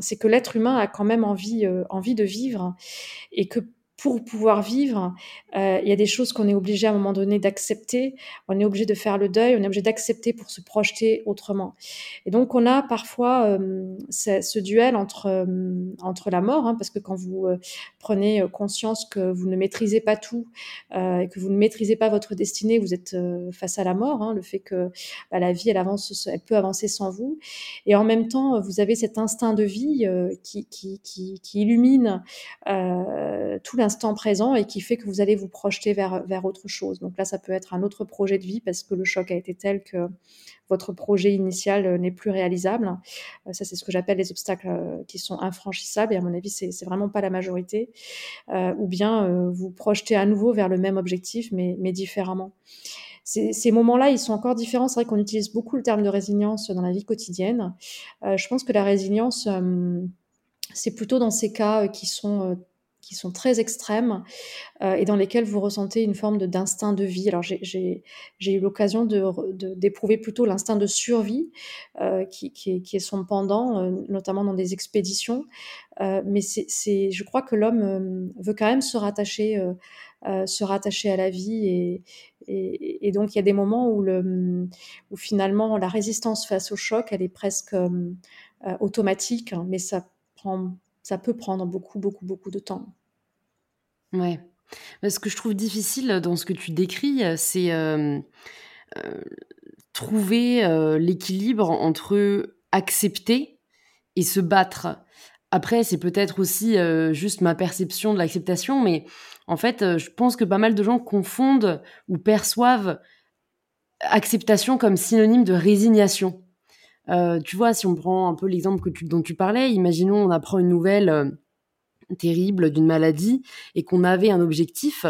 c'est que l'être humain a quand même envie envie de vivre et que pour pouvoir vivre, euh, il y a des choses qu'on est obligé à un moment donné d'accepter. On est obligé de faire le deuil, on est obligé d'accepter pour se projeter autrement. Et donc on a parfois euh, ce duel entre euh, entre la mort, hein, parce que quand vous prenez conscience que vous ne maîtrisez pas tout et que vous ne maîtrisez pas votre destinée, vous êtes face à la mort. Hein, le fait que bah, la vie elle avance, elle peut avancer sans vous. Et en même temps, vous avez cet instinct de vie qui, qui, qui, qui illumine tout présent et qui fait que vous allez vous projeter vers, vers autre chose. Donc là, ça peut être un autre projet de vie parce que le choc a été tel que votre projet initial euh, n'est plus réalisable. Euh, ça, c'est ce que j'appelle les obstacles euh, qui sont infranchissables et à mon avis, c'est, c'est vraiment pas la majorité. ou bien vous projetez à nouveau vers le même objectif, mais, mais différemment. Ces, moments-là, ils sont encore différents. C'est vrai qu'on utilise beaucoup le terme de résilience dans la vie quotidienne. je pense que la résilience, c'est plutôt dans ces cas qui sont qui sont très extrêmes euh, et dans lesquels vous ressentez une forme de, d'instinct de vie. Alors j'ai, eu l'occasion de, d'éprouver plutôt l'instinct de survie euh, qui, qui, est, son pendant, euh, notamment dans des expéditions. mais c'est, je crois que l'homme veut quand même se rattacher, se rattacher à la vie et, et, et, donc il y a des moments où, le, où finalement la résistance face au choc, elle est presque automatique, hein, mais ça prend ça peut prendre beaucoup, beaucoup, beaucoup de temps. Ouais. Ce que je trouve difficile dans ce que tu décris, c'est trouver l'équilibre entre accepter et se battre. Après, c'est peut-être aussi juste ma perception de l'acceptation, mais en fait, je pense que pas mal de gens confondent ou perçoivent acceptation comme synonyme de résignation. Tu vois, si on prend un peu l'exemple dont tu parlais, imaginons on apprend une nouvelle terrible d'une maladie et qu'on avait un objectif,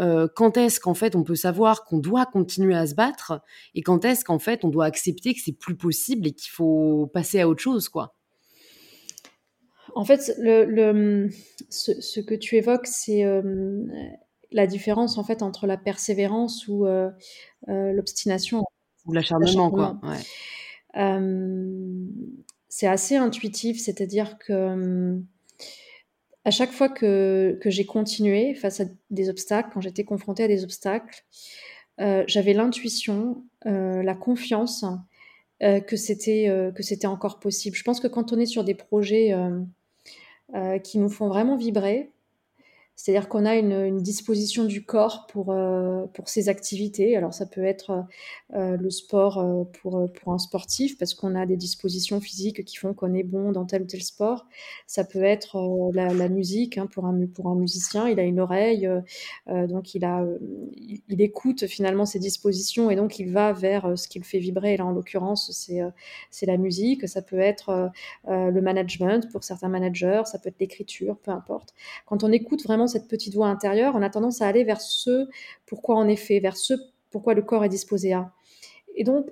euh, quand est-ce qu'en fait on peut savoir qu'on doit continuer à se battre et quand est-ce qu'en fait on doit accepter que c'est plus possible et qu'il faut passer à autre chose, quoi? En fait, le, ce, que tu évoques, c'est euh, la différence en fait entre la persévérance ou euh, l'obstination. Ou l'acharnement, quoi. C'est assez intuitif, c'est-à-dire que à chaque fois que, j'ai continué face à des obstacles, quand j'étais confrontée à des obstacles, euh, j'avais l'intuition, euh, la confiance euh, que c'était que c'était encore possible. Je pense que quand on est sur des projets qui nous font vraiment vibrer, c'est-à-dire qu'on a une, disposition du corps pour, euh, pour ces activités. Alors ça peut être euh, le sport euh, pour, pour un sportif parce qu'on a des dispositions physiques qui font qu'on est bon dans tel ou tel sport. Ça peut être la, musique hein, pour, un, pour un musicien. Il a une oreille, donc il, a, il, écoute finalement ses dispositions et donc il va vers ce qui le fait vibrer. Là en l'occurrence c'est, c'est la musique. Ça peut être le management pour certains managers. Ça peut être l'écriture, peu importe. Quand on écoute vraiment cette petite voix intérieure, on a tendance à aller vers ce pourquoi on est fait, vers ce pourquoi le corps est disposé à. Et donc,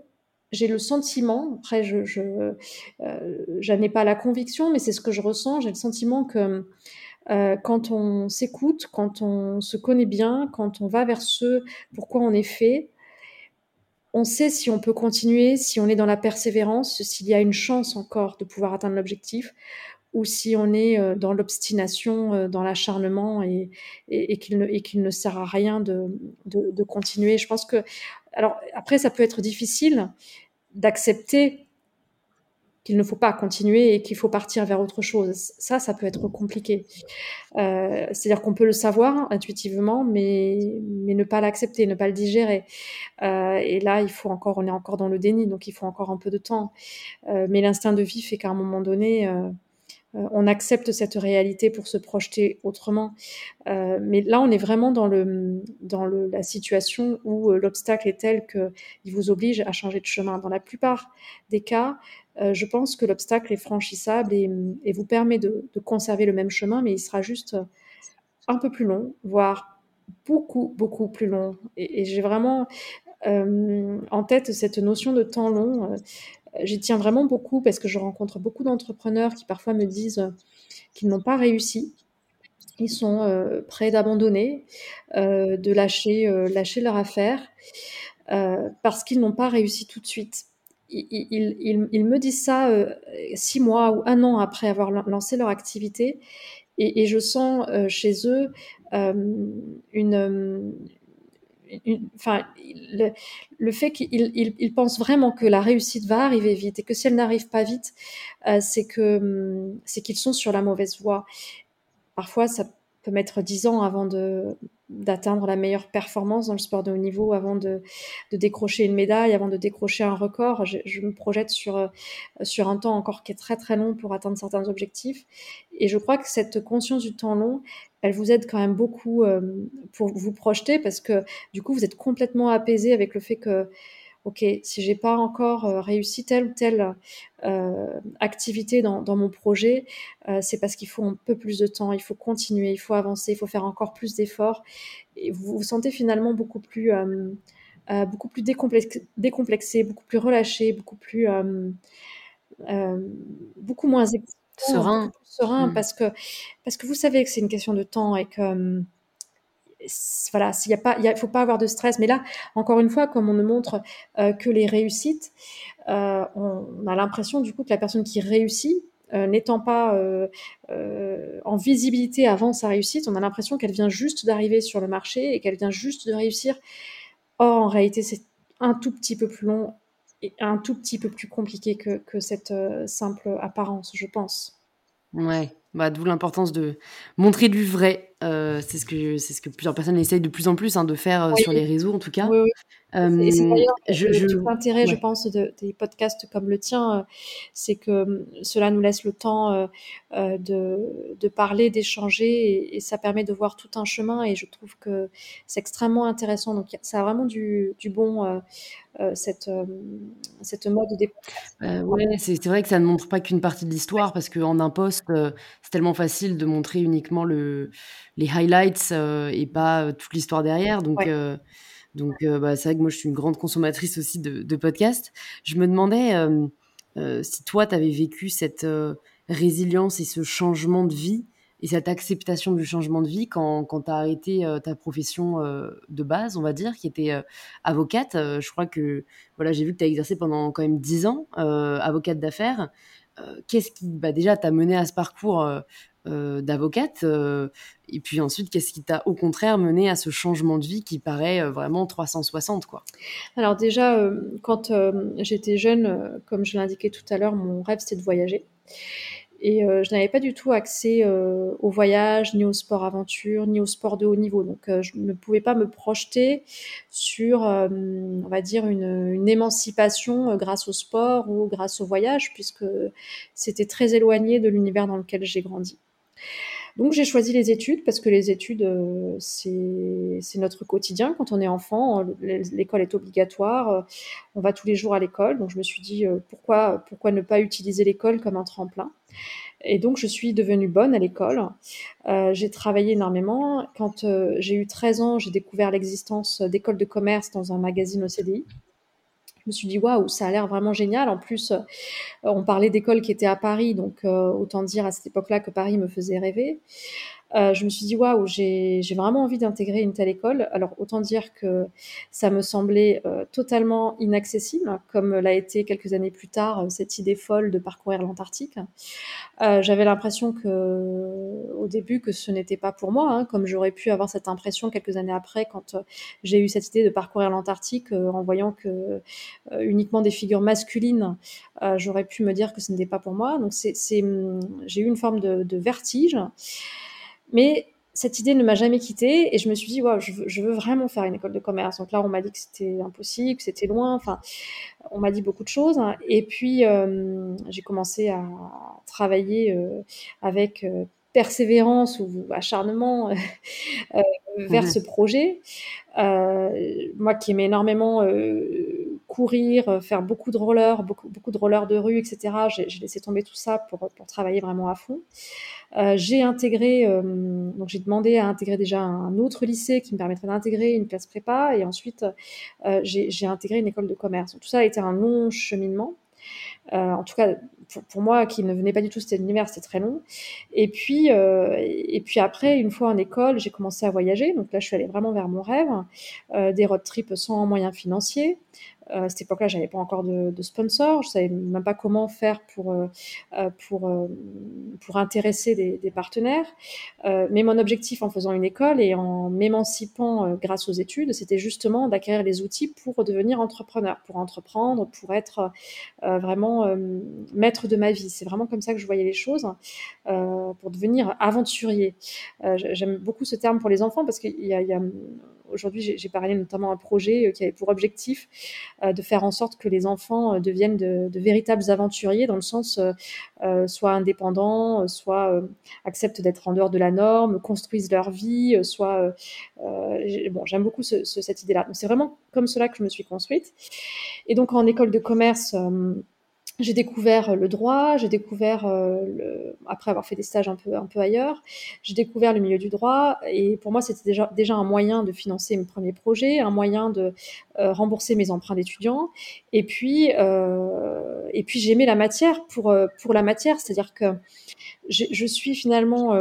j'ai le sentiment, après, je, je euh, n'ai pas la conviction, mais c'est ce que je ressens, j'ai le sentiment que euh, quand on s'écoute, quand on se connaît bien, quand on va vers ce pourquoi on est fait, on sait si on peut continuer, si on est dans la persévérance, s'il y a une chance encore de pouvoir atteindre l'objectif, ou si on est euh, dans l'obstination, euh, dans l'acharnement et, qu'il ne, sert à rien de, continuer. Je pense que, alors après, ça peut être difficile d'accepter qu'il ne faut pas continuer et qu'il faut partir vers autre chose. Ça, ça peut être compliqué. Euh, c'est-à-dire qu'on peut le savoir intuitivement, mais, ne pas l'accepter, ne pas le digérer. et là, il faut encore, on est encore dans le déni, donc il faut encore un peu de temps. mais l'instinct de vie fait qu'à un moment donné, on accepte cette réalité pour se projeter autrement. Euh, mais là, on est vraiment dans, le, dans le, la situation où euh, l'obstacle est tel qu'il vous oblige à changer de chemin. Dans la plupart des cas, je pense que l'obstacle est franchissable et, vous permet de, conserver le même chemin, mais il sera juste un peu plus long, voire beaucoup, beaucoup plus long. Et, j'ai vraiment en tête cette notion de temps long. J'y tiens vraiment beaucoup parce que je rencontre beaucoup d'entrepreneurs qui parfois me disent euh, qu'ils n'ont pas réussi. Ils sont euh, prêts d'abandonner, euh, de lâcher, leur affaire parce qu'ils n'ont pas réussi tout de suite. Ils, me disent ça six mois ou un an après avoir lancé leur activité et je sens chez eux une, enfin, le, fait qu'ils pensent vraiment que la réussite va arriver vite et que si elle n'arrive pas vite, euh, hum, c'est qu'ils sont sur la mauvaise voie. Parfois, ça peut mettre dix ans avant d'atteindre la meilleure performance dans le sport de haut niveau, avant de, décrocher une médaille, avant de décrocher un record. Je, je, me projette sur, euh, sur un temps encore qui est très très long pour atteindre certains objectifs. Et je crois que cette conscience du temps long, elle vous aide quand même beaucoup euh, pour vous projeter parce que du coup, vous êtes complètement apaisé avec le fait que, ok, si j'ai pas encore euh, réussi telle ou telle euh, activité dans, mon projet, c'est parce qu'il faut un peu plus de temps, il faut continuer, il faut avancer, il faut faire encore plus d'efforts. Et vous vous sentez finalement beaucoup plus, beaucoup plus décomplexé, beaucoup plus relâché, beaucoup plus, beaucoup moins serein, serein mmh. parce que parce que vous savez que c'est une question de temps et que mmh, voilà, s'il y a pas, il faut pas avoir de stress. Mais là, encore une fois, comme on ne montre euh, que les réussites, euh, on, a l'impression du coup que la personne qui réussit, euh, n'étant pas en visibilité avant sa réussite, on a l'impression qu'elle vient juste d'arriver sur le marché et qu'elle vient juste de réussir. Or, en réalité, c'est un tout petit peu plus long un tout petit peu plus compliqué que, cette euh, simple apparence, je pense. Ouais, Bah, d'où l'importance de montrer du vrai. Euh, c'est ce que c'est ce que plusieurs personnes essayent de plus en plus, hein, de faire, Oui. sur les réseaux en tout cas. Oui, oui. Et c'est Hem, d'ailleurs je l'intérêt, je pense, de des podcasts comme le tien, heu, c'est que, mmh, cela nous laisse le temps, heu, de de parler, d'échanger et et ça permet de voir tout un chemin et je trouve que c'est extrêmement intéressant. Donc ça a vraiment du du bon, cette, mode des. Heu, ouais, c'est vrai que ça ne montre pas qu'une partie de l'histoire parce qu'en un post, heu, c'est tellement facile de montrer uniquement le les highlights, et pas, toute l'histoire derrière. Donc Ouais. Donc heu, bah, c'est vrai que moi je suis une grande consommatrice aussi de podcasts. Je me demandais, hem, heu, si toi tu avais vécu cette, résilience et ce changement de vie et cette acceptation du changement de vie quand quand tu as arrêté, ta profession, de base, on va dire, qui était, avocate. Je crois que voilà, j'ai vu que tu as exercé pendant quand même 10 ans, avocate d'affaires. Qu'est-ce qui, bah, déjà t'a menée à ce parcours, d'avocate? Heu, et puis ensuite, qu'est-ce qui t'a au contraire menée à ce changement de vie qui paraît, heu, vraiment 360 quoi? Alors déjà, quand, j'étais jeune, comme je l'indiquais tout à l'heure, mon rêve c'était de voyager et je n'avais pas du tout accès, au voyage, ni au sport aventure, ni au sport de haut niveau. Donc je ne pouvais pas me projeter sur, on va dire une, émancipation, grâce au sport ou grâce au voyage puisque c'était très éloigné de l'univers dans lequel j'ai grandi. Donc j'ai choisi les études parce que les études, heu, c'est notre quotidien quand on est enfant, l'école est obligatoire, heu, on va tous les jours à l'école. Donc je me suis dit, heu: «Pourquoi pourquoi ne pas utiliser l'école comme un tremplin?» et donc je suis devenue bonne à l'école. J'ai travaillé énormément. Quand, j'ai eu 13 ans, j'ai découvert l'existence, d'écoles de commerce dans un magazine au CDI. Je me suis dit: «Waouh, ça a l'air vraiment génial». En plus, heu, on parlait d'écoles qui étaient à Paris, donc heu, autant dire à cette époque-là que Paris me faisait rêver. Heu, je me suis dit: «Waouh, j'ai vraiment envie d'intégrer une telle école». Alors autant dire que ça me semblait, heu, totalement inaccessible, comme l'a été quelques années plus tard, heu, cette idée folle de parcourir l'Antarctique. Heu, j'avais l'impression que, au début, que ce n'était pas pour moi, hein, comme j'aurais pu avoir cette impression quelques années après quand, heu, j'ai eu cette idée de parcourir l'Antarctique, en voyant que, uniquement des figures masculines, j'aurais pu me dire que ce n'était pas pour moi. Donc c'est mmh, j'ai eu une forme de de vertige. Mais cette idée ne m'a jamais quittée et je me suis dit: «Waouh, je veux je veux vraiment faire une école de commerce». Donc là, on m'a dit que c'était impossible, que c'était loin, enfin, on m'a dit beaucoup de choses et puis, hem, j'ai commencé à travailler, heu, avec, heu, persévérance ou acharnement, vers ce projet. Moi qui aimais énormément, courir, faire beaucoup de roller, beaucoup beaucoup de roller de rue et cetera, j'ai laissé tomber tout ça pour travailler vraiment à fond. Heu, j'ai intégré, hem, donc j'ai demandé à intégrer déjà un autre lycée qui me permettrait d'intégrer une classe prépa et ensuite, heu, j'ai intégré une école de commerce. Tout ça a été un long cheminement. En tout cas, pour pour moi qui ne venais pas du tout cet univers, c'était très long et puis, et puis après, une fois en école, j'ai commencé à voyager. Donc là, je suis allée vraiment vers mon rêve, des road trips sans moyens financiers. Heu, à cette époque-là, j'avais pas encore de de sponsor, je savais même pas comment faire pour, heu heu, pour, pour intéresser des des partenaires. Mais mon objectif en faisant une école et en m'émancipant, grâce aux études, c'était justement d'acquérir les outils pour devenir entrepreneur, pour entreprendre, pour être, vraiment, maître de ma vie. C'est vraiment comme ça que je voyais les choses, pour devenir aventurier. J'aime beaucoup ce terme pour les enfants parce qu'il y a il y a, aujourd'hui, j'ai parralé notamment un projet, heu, qui avait pour objectif, heu, de faire en sorte que les enfants, heu, deviennent de véritables aventuriers dans le sens, soit indépendants, soit, acceptent d'être en dehors de la norme, construisent leur vie, soit, bon, j'aime beaucoup ce ce cette idée-là. C'est vraiment comme cela que je me suis construite et donc en école de commerce, j'ai découvert le droit, j'ai découvert, heu, le après avoir fait des stages un peu un peu ailleurs, j'ai découvert le milieu du droit et pour moi, c'était déjà déjà un moyen de financer mes 1ers projets, un moyen de, heu, rembourser mes emprunts d'étudiant et puis, heu et puis j'aimais la matière pour, pour la matière. C'est-à-dire que je suis finalement,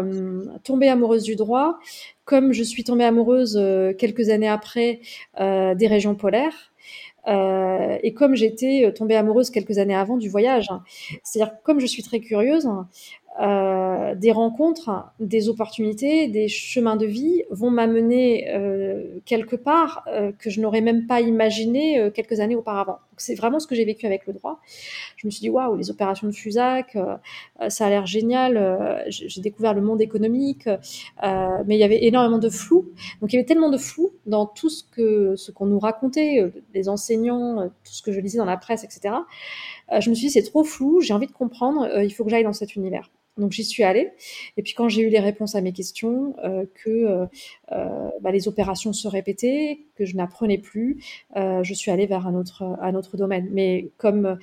tombée amoureuse du droit, comme je suis tombée amoureuse, quelques années après, des régions polaires, heu et comme j'étais, heu, tombée amoureuse quelques années avant du voyage. C'est-à-dire que comme je suis très curieuse, euh, des rencontres, des opportunités, des chemins de vie vont m'amener euh, quelque part euh, que je n'aurais même pas imaginé quelques années auparavant. C'est vraiment ce que j'ai vécu avec le droit. Je me suis dit, waouh, les opérations de FUSAC, ça a l'air génial. j'ai découvert le monde économique, mais il y avait énormément de flou. Donc il y avait tellement de flou dans tout ce que ce qu'on nous racontait, les enseignants, tout ce que je lisais dans la presse, etc. je me suis dit, c'est trop flou, j'ai envie de comprendre, il faut que j'aille dans cet univers. Donc j'y suis allée. Et puis quand j'ai eu les réponses à mes questions, euh, que euh, bah, les opérations se répétaient, que je n'apprenais plus, je suis allée vers un autre, domaine. Mais comme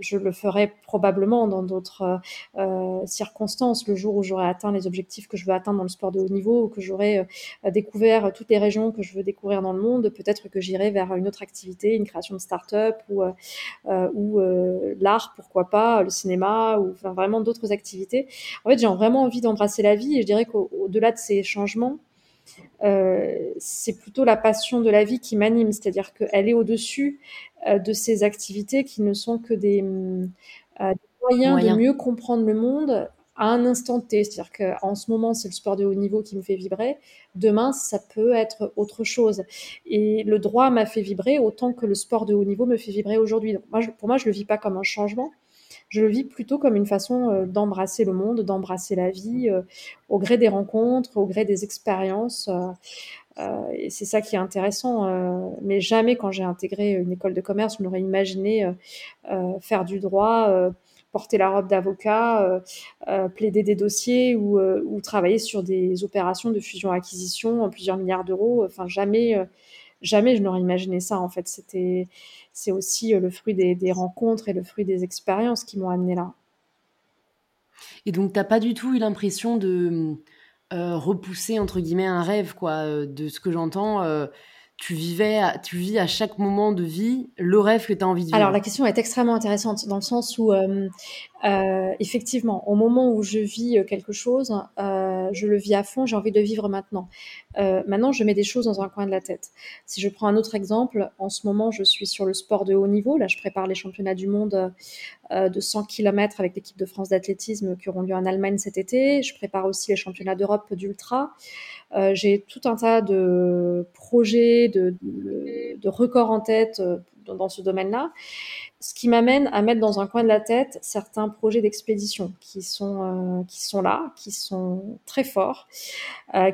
je le ferai probablement dans d'autres circonstances, le jour où j'aurai atteint les objectifs que je veux atteindre dans le sport de haut niveau, ou que j'aurai découvert toutes les régions que je veux découvrir dans le monde, peut-être que j'irai vers une autre activité, une création de start-up ou, l'art, pourquoi pas, le cinéma, ou vraiment d'autres activités. En fait, j'ai vraiment envie d'embrasser la vie et je dirais qu'au-delà de ces changements, euh, c'est plutôt la passion de la vie qui m'anime, c'est-à-dire qu'elle est au-dessus euh, de ces activités qui ne sont que des, euh, moyens de mieux comprendre le monde à un instant T. C'est-à-dire qu'en ce moment, c'est le sport de haut niveau qui me fait vibrer. Demain, ça peut être autre chose. Et le droit m'a fait vibrer autant que le sport de haut niveau me fait vibrer aujourd'hui. Moi, pour moi, je le vis pas comme un changement je le vis plutôt comme une façon euh, d'embrasser le monde, d'embrasser la vie, euh, au gré des rencontres, au gré des expériences. Euh, et c'est ça qui est intéressant. mais jamais quand j'ai intégré une école de commerce, je n'aurais imaginé faire du droit, porter la robe d'avocat, plaider des dossiers ou, ou, travailler sur des opérations de fusion-acquisition, plusieurs milliards d'euros. Enfin, jamais, jamais je n'aurais imaginé ça. En fait, c'était c'est aussi euh, le fruit des, rencontres et le fruit des expériences qui m'ont amené là. Et donc, tu n'as pas du tout eu l'impression de euh, repousser, entre guillemets, un rêve, quoi, euh, de ce que j'entends tu vivais, tu vis à chaque moment de vie le rêve que tu as envie de vivre Alors la question est extrêmement intéressante dans le sens où euh, euh, effectivement, au moment où je vis euh, quelque chose, je le vis à fond, j'ai envie de vivre maintenant. maintenant, je mets des choses dans un coin de la tête. Si je prends un autre exemple, en ce moment, je suis sur le sport de haut niveau. Là, je prépare les championnats du monde de 100 km avec l'équipe de France d'athlétisme qui auront lieu en Allemagne cet été. Je prépare aussi les championnats d'Europe d'ultra. Euh, j'ai tout un tas de projets, de, de, records en tête euh, dans, ce domaine-là, ce qui m'amène à mettre dans un coin de la tête certains projets d'expédition qui sont euh, qui sont là, qui sont très forts,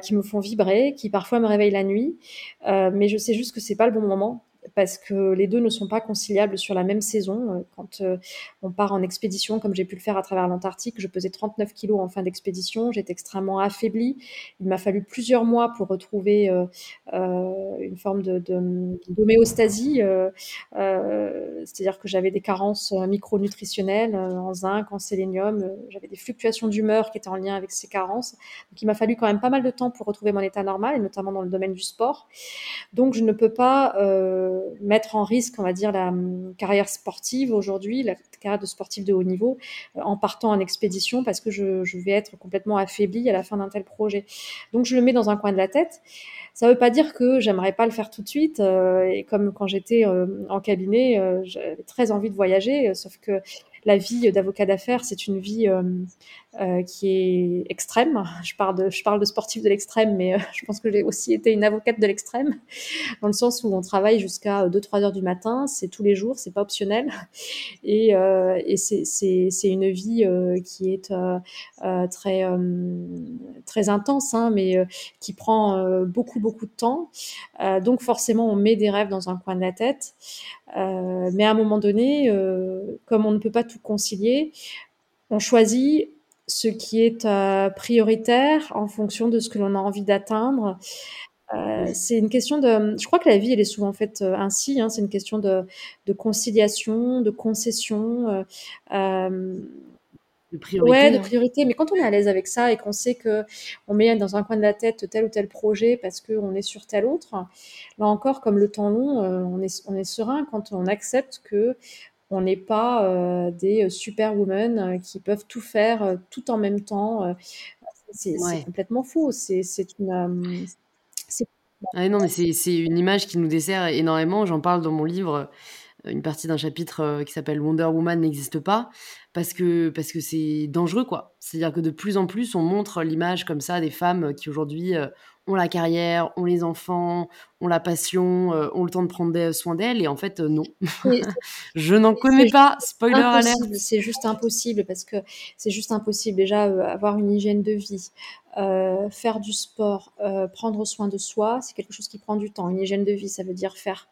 qui me font vibrer, qui parfois me réveillent la nuit, mais je sais juste que c'est pas le bon moment parce que les deux ne sont pas conciliables sur la même saison. Euh, quand euh, on part en expédition, comme j'ai pu le faire à travers l'Antarctique, je pesais 39 kilos en fin d'expédition, j'étais extrêmement affaiblie. Il m'a fallu plusieurs mois pour retrouver euh, une forme d'homéostasie, c'est-à-dire que j'avais des carences micronutritionnelles en zinc, en sélénium, j'avais des fluctuations d'humeur qui étaient en lien avec ces carences. Donc il m'a fallu quand même pas mal de temps pour retrouver mon état normal, et notamment dans le domaine du sport. Donc je ne peux pas mettre en risque, on va dire, la hum, carrière sportive aujourd'hui, la carrière de sportif de haut niveau, euh, en partant en expédition parce que je, vais être complètement affaiblie à la fin d'un tel projet. Donc je le mets dans un coin de la tête. Ça ne veut pas dire que j'aimerais pas le faire tout de suite. Euh, et comme quand j'étais euh, en cabinet, j'avais très envie de voyager, sauf que la vie d'avocat d'affaires, c'est une vie euh, euh, qui est extrême. Je parle de, je de sportif de l'extrême, mais euh, je pense que j'ai aussi été une avocate de l'extrême, dans le sens où on travaille jusqu'à 2-3 heures du matin, c'est tous les jours, c'est pas optionnel. Et, et c'est une vie qui est très, intense, hein, mais qui prend beaucoup, beaucoup de temps. donc forcément, on met des rêves dans un coin de la tête. Euh, mais à un moment donné, euh, comme on ne peut pas tout concilier, on choisit ce qui est euh, prioritaire en fonction de ce que l'on a envie d'atteindre. c'est une question de. Je crois que la vie, elle est souvent faite ainsi. Hein, c'est une question de, de, conciliation, de concession. De priorité. Ouais, de priorité. Mais quand on est à l'aise avec ça et qu'on sait que on met dans un coin de la tête tel ou tel projet parce qu'on est sur tel autre, là encore, comme le temps long, euh, on, est, on est serein quand on accepte que on n'est pas euh, des superwomen euh, qui peuvent tout faire tout en même temps. c'est complètement faux. C'est une. Ah non, mais c'est une image qui nous dessert énormément. J'en parle dans mon livre une partie d'un chapitre qui s'appelle Wonder Woman n'existe pas parce que parce que c'est dangereux quoi. C'est-à-dire que de plus en plus on montre l'image comme ça des femmes qui aujourd'hui ont la carrière, ont les enfants, ont la passion, euh, ont le temps de prendre soin d'elles. Et en fait, euh, non. je n'en connais pas. Spoiler alert. C'est juste impossible parce que c'est juste impossible. Déjà, euh, avoir une hygiène de vie, euh, faire du sport, euh, prendre soin de soi, c'est quelque chose qui prend du temps. Une hygiène de vie, ça veut dire faire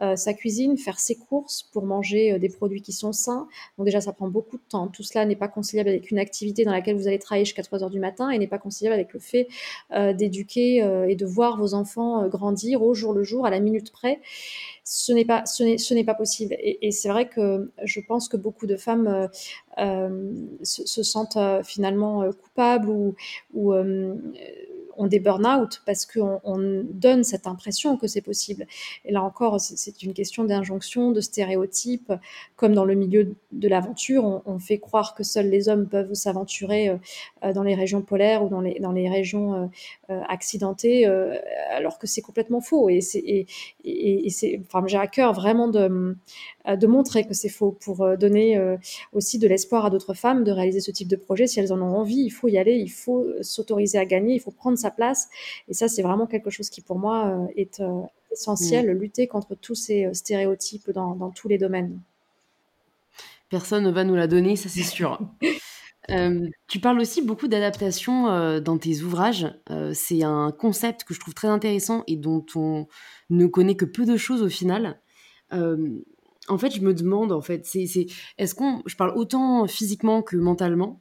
euh, sa cuisine, faire ses courses pour manger des produits qui sont sains. Donc déjà, ça prend beaucoup de temps. Tout cela n'est pas conciliable avec une activité dans laquelle vous allez travailler jusqu'à 3 heures du matin et n'est pas conciliable avec le fait d'éduquer et de voir vos enfants grandir au jour le jour, à la minute près ce n'est pas, ce n'est, pas possible. Et, c'est vrai que je pense que beaucoup de femmes euh, euh, se, sentent euh, finalement coupables ou, ou ont des burn-out parce qu'on on donne cette impression que c'est possible. Et là encore, c'est une question d'injonction, de stéréotypes. Comme dans le milieu de l'aventure, on, fait croire que seuls les hommes peuvent s'aventurer euh, dans les régions polaires ou dans les, dans les régions euh, euh, accidentées, alors que c'est complètement faux. Et, c'est, et, et, c'est, enfin, j'ai à cœur vraiment de, de montrer que c'est faux pour donner aussi de l'espoir à d'autres femmes de réaliser ce type de projet. Si elles en ont envie, il faut y aller, il faut s'autoriser à gagner, il faut prendre sa place. Et ça, c'est vraiment quelque chose qui, pour moi, euh, est euh, essentiel, mm. lutter contre tous ces euh, stéréotypes dans, tous les domaines. Personne ne va nous la donner, ça c'est sûr. tu parles aussi beaucoup d'adaptation dans tes ouvrages. c'est un concept que je trouve très intéressant et dont on ne connaît que peu de choses au final. en fait, je me demande, en fait, c'est, est-ce qu'on, je parle autant physiquement que mentalement,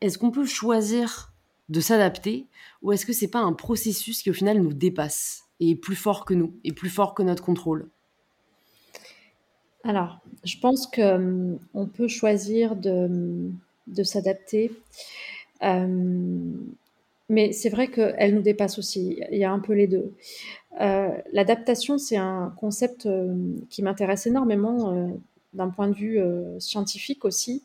est-ce qu'on peut choisir de s'adapter ou est-ce que c'est pas un processus qui au final nous dépasse et est plus fort que nous et plus fort que notre contrôle? Alors, je pense que euh, on peut choisir de, s'adapter. Euh, mais c'est vrai qu'elle nous dépasse aussi. Il y a un peu les deux. Euh, l'adaptation, c'est un concept qui m'intéresse énormément d'un point de vue scientifique aussi,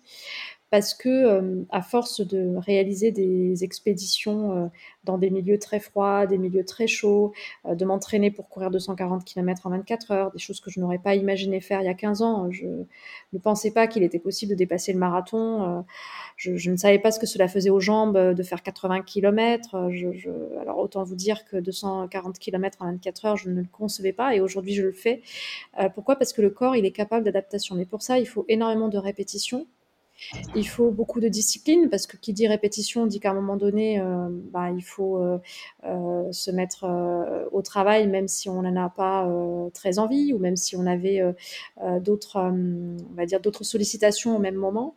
parce que euh, à force de réaliser des expéditions euh, dans des milieux très froids, des milieux très chauds, euh, de m'entraîner pour courir 240 km en 24 heures, des choses que je n'aurais pas imaginé faire il y a 15 ans. Je ne pensais pas qu'il était possible de dépasser le marathon. Je, ne savais pas ce que cela faisait aux jambes de faire 80 km. alors autant vous dire que 240 km en 24 heures, je ne le concevais pas et aujourd'hui je le fais. pourquoi? Parce que le corps, il est capable d'adaptation. Mais pour ça, il faut énormément de répétitions il faut beaucoup de discipline parce que qui dit répétition dit qu'à un moment donné, euh, bah, il faut euh, euh, se mettre au travail même si on n'en a pas très envie ou même si on avait d'autres, sollicitations au même moment.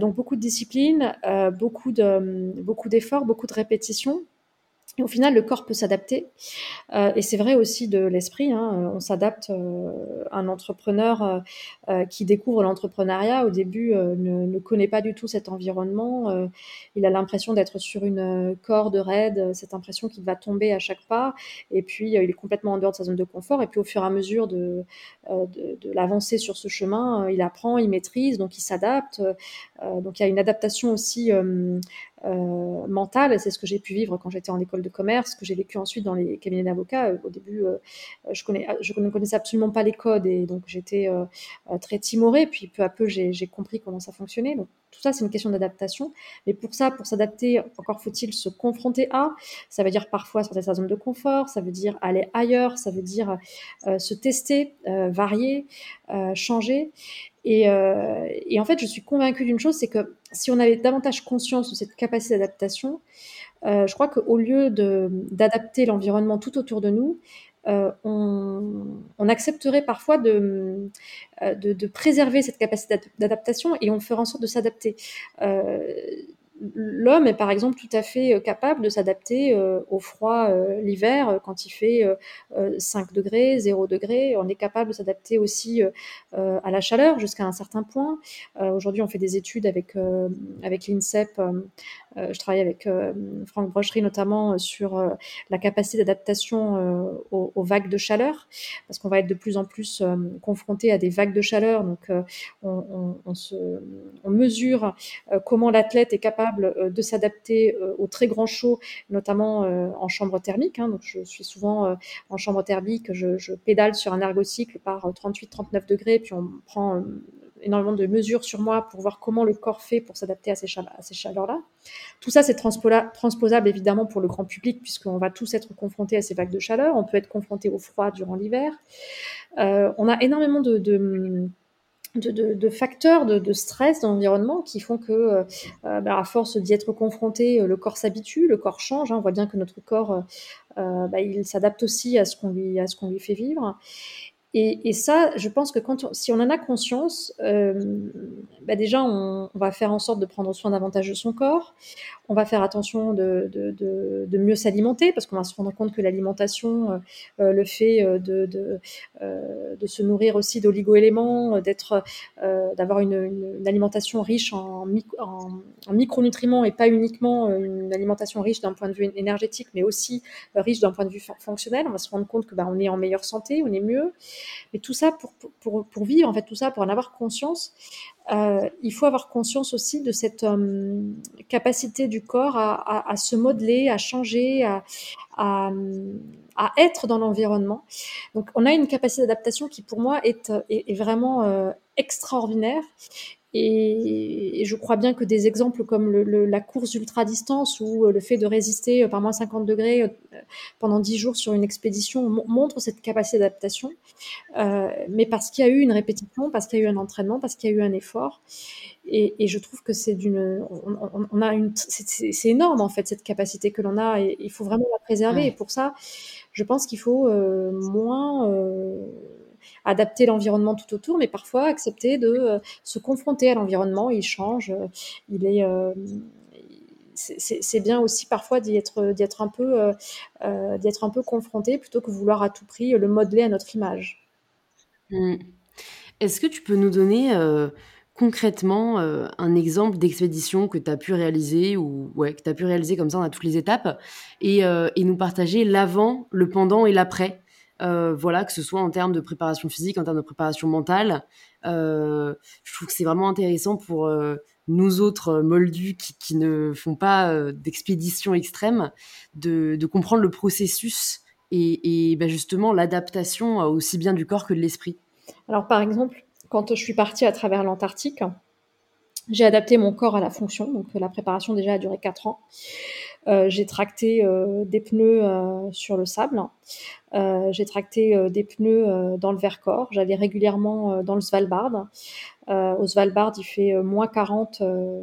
donc beaucoup de discipline, beaucoup beaucoup d'efforts, beaucoup de répétitions. Au final, le corps peut s'adapter. Euh, et c'est vrai aussi de l'esprit. Hein, on s'adapte. Euh, un entrepreneur euh, qui découvre l'entrepreneuriat, au début, ne, ne, connaît pas du tout cet environnement. il a l'impression d'être sur une corde raide, cette impression qu'il va tomber à chaque pas. Et puis, il est complètement en dehors de sa zone de confort. Et puis, au fur et à mesure de, de, de l'avancée sur ce chemin, il apprend, il maîtrise, donc il s'adapte. donc, il y a une adaptation aussi euh, mentale. C'est ce que j'ai pu vivre quand j'étais en école de commerce, que j'ai vécu ensuite dans les cabinets d'avocats. Euh, au début, euh, je, connais, je ne connaissais absolument pas les codes et donc j'étais très timorée. Puis peu à peu, j'ai compris comment ça fonctionnait. Donc tout ça, c'est une question d'adaptation. Mais pour ça, pour s'adapter, encore faut-il se confronter à. Ça veut dire parfois sortir de sa zone de confort, ça veut dire aller ailleurs, ça veut dire se tester, varier, changer. Euh, et, en fait, je suis convaincue d'une chose, c'est que si on avait davantage conscience de cette capacité d'adaptation, euh, je crois qu'au lieu d'adapter l'environnement tout autour de nous, euh, on, accepterait parfois de, de, préserver cette capacité d'adaptation et on ferait en sorte de s'adapter l'homme est par exemple tout à fait euh, capable de s'adapter euh, au froid euh, l'hiver quand il fait 5 degrés, 0 degrés. On est capable de s'adapter aussi à la chaleur jusqu'à un certain point. Aujourd'hui, on fait des études avec, avec l'INSEP. Je travaille avec Franck Brochery notamment sur la capacité d'adaptation aux, vagues de chaleur parce qu'on va être de plus en plus confronté à des vagues de chaleur. Donc, on, se, on mesure comment l'athlète est capable euh, de s'adapter euh, au très grand chaud, notamment euh, en chambre thermique. Hein. donc je suis souvent en chambre thermique, je, pédale sur un ergocycle par 38-39 degrés, puis on prend énormément de mesures sur moi pour voir comment le corps fait pour s'adapter à ces, chaleurs-là. Tout ça, c'est transposable évidemment pour le grand public, puisqu'on va tous être confrontés à ces vagues de chaleur. On peut être confronté au froid durant l'hiver. Euh, on a énormément de, facteurs de, stress d'environnement qui font que, euh, bah, à force d'y être confronté, le corps s'habitue, le corps change. Hein. on voit bien que notre corps, bah, il s'adapte aussi à ce qu'on lui fait vivre. Et, ça, je pense que quand si on en a conscience, euh, bah déjà, on, va faire en sorte de prendre soin davantage de son corps. On va faire attention de, de, de, de mieux s'alimenter parce qu'on va se rendre compte que l'alimentation, euh, euh le fait euh, de, euh, de, se nourrir aussi d'oligo-éléments, d'être, d'avoir une, une, alimentation riche en, micronutriments et pas uniquement une alimentation riche d'un point de vue énergétique, mais aussi riche d'un point de vue fonctionnel. On va se rendre compte que bah, on est en meilleure santé, on est mieux. Mais tout ça, pour, pour, pour, vivre, en fait, tout ça, pour en avoir conscience, euh, il faut avoir conscience aussi de cette euh, capacité du corps à, se modeler, à changer, à, à, être dans l'environnement. Donc, on a une capacité d'adaptation qui, pour moi, est, est, est vraiment euh, extraordinaire et, je crois bien que des exemples comme le, la course ultra-distance ou euh, le fait de résister euh, par moins 50 degrés euh, pendant 10 jours sur une expédition montrent cette capacité d'adaptation. Euh, mais parce qu'il y a eu une répétition, parce qu'il y a eu un entraînement, parce qu'il y a eu un effort. Et, et je trouve que c'est d'une, on, on, a une, c'est énorme en fait cette capacité que l'on a et il faut vraiment la préserver. Et pour ça, je pense qu'il faut euh, moins euh, adapter l'environnement tout autour, mais parfois accepter de euh, se confronter à l'environnement. Il change, euh, il est euh, c'est bien aussi parfois d'y être, un peu, d'être un peu confronté plutôt que vouloir à tout prix le modeler à notre image. Mmh. Est-ce que tu peux nous donner concrètement un exemple d'expédition que tu as pu réaliser ou que tu as pu réaliser comme ça à toutes les étapes et nous partager l'avant, le pendant et l'après? Euh, voilà, que ce soit en termes de préparation physique, en termes de préparation mentale. Euh, je trouve que c'est vraiment intéressant pour euh, nous autres moldus qui, ne font pas d'expédition extrême de, comprendre le processus et, bah, justement l'adaptation aussi bien du corps que de l'esprit. Alors par exemple, quand je suis partie à travers l'Antarctique, j'ai adapté mon corps à la fonction, donc la préparation déjà a duré 4 ans. Euh, j'ai tracté euh, des pneus euh, sur le sable. j'ai tracté des pneus dans le Vercors. J'allais régulièrement dans le Svalbard. au Svalbard, il fait moins 40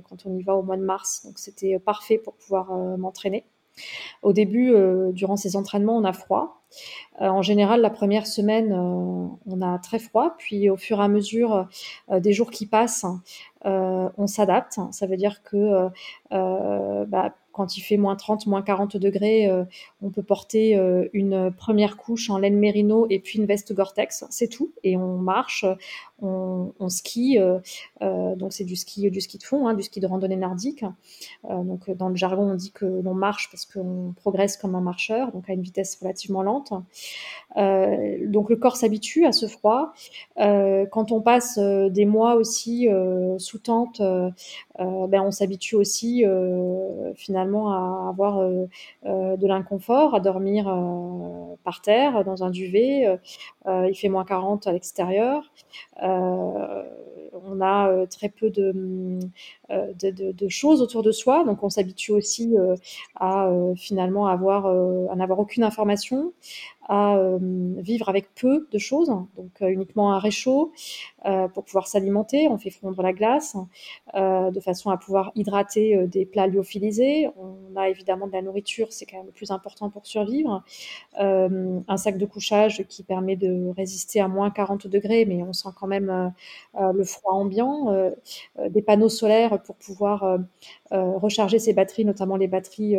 quand on y va au mois de mars, donc c'était parfait pour pouvoir m'entraîner. Au début, durant ces entraînements, on a froid. en général, la première semaine, on a très froid. Puis, au fur et à mesure des jours qui passent, on s'adapte. Ça veut dire que bah, quand il fait moins 30, moins 40 degrés, euh, on peut porter euh, une première couche en laine mérino et puis une veste Gore-Tex, c'est tout. Et on marche, on, skie, euh, donc c'est du ski, du ski de fond, hein, du ski de randonnée nordique. donc dans le jargon, on dit que l'on marche parce qu'on progresse comme un marcheur, donc à une vitesse relativement lente. donc le corps s'habitue à ce froid. quand on passe des mois aussi sous tente, ben on s'habitue aussi finalement à avoir euh, euh, de l'inconfort, à dormir euh, par terre, dans un duvet. il fait moins 40 à l'extérieur. on a très peu de, de, choses autour de soi, donc on s'habitue aussi à finalement avoir, à n'avoir aucune information, à euh, vivre avec peu de choses, donc euh, uniquement un réchaud euh, pour pouvoir s'alimenter. On fait fondre la glace de façon à pouvoir hydrater des plats lyophilisés. On a évidemment de la nourriture, c'est quand même le plus important pour survivre. un sac de couchage qui permet de résister à moins 40 degrés, mais on sent quand même le froid ambiant. des panneaux solaires pour pouvoir recharger ses batteries, notamment les batteries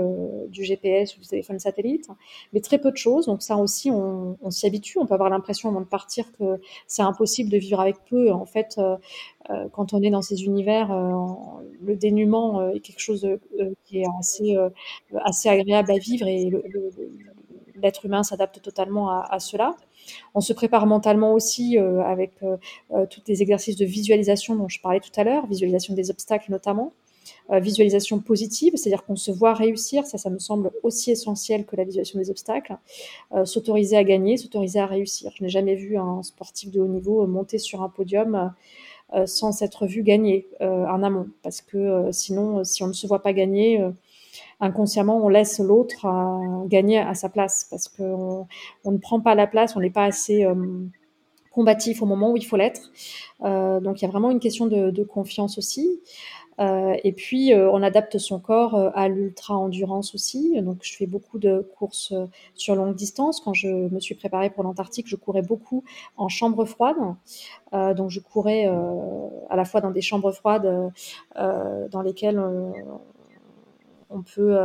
du GPS ou du téléphone satellite. Mais très peu de choses, donc ça aussi on, s'y habitue. On peut avoir l'impression avant de partir que c'est impossible de vivre avec peu. En fait, euh, euh, quand on est dans ces univers, euh, le dénuement est quelque chose qui est assez, assez agréable à vivre et l'être humain s'adapte totalement à, cela. On se prépare mentalement aussi avec tous les exercices de visualisation dont je parlais tout à l'heure, visualisation des obstacles notamment. Euh, visualisation positive, c'est-à-dire qu'on se voit réussir, ça, ça me semble aussi essentiel que la visualisation des obstacles, euh, s'autoriser à gagner, s'autoriser à réussir. Je n'ai jamais vu un sportif de haut niveau monter sur un podium sans s'être vu gagner en amont. Parce que sinon, si on ne se voit pas gagner, inconsciemment, on laisse l'autre gagner à sa place parce qu'on on ne prend pas la place, on n'est pas assez combatif au moment où il faut l'être. donc il y a vraiment une question de confiance aussi. Euh, et puis, euh, on adapte son corps euh, à l'ultra-endurance aussi. Donc, je fais beaucoup de courses sur longue distance. Quand je me suis préparée pour l'Antarctique, je courais beaucoup en chambre froide. donc, je courais à la fois dans des chambres froides dans lesquelles on peut,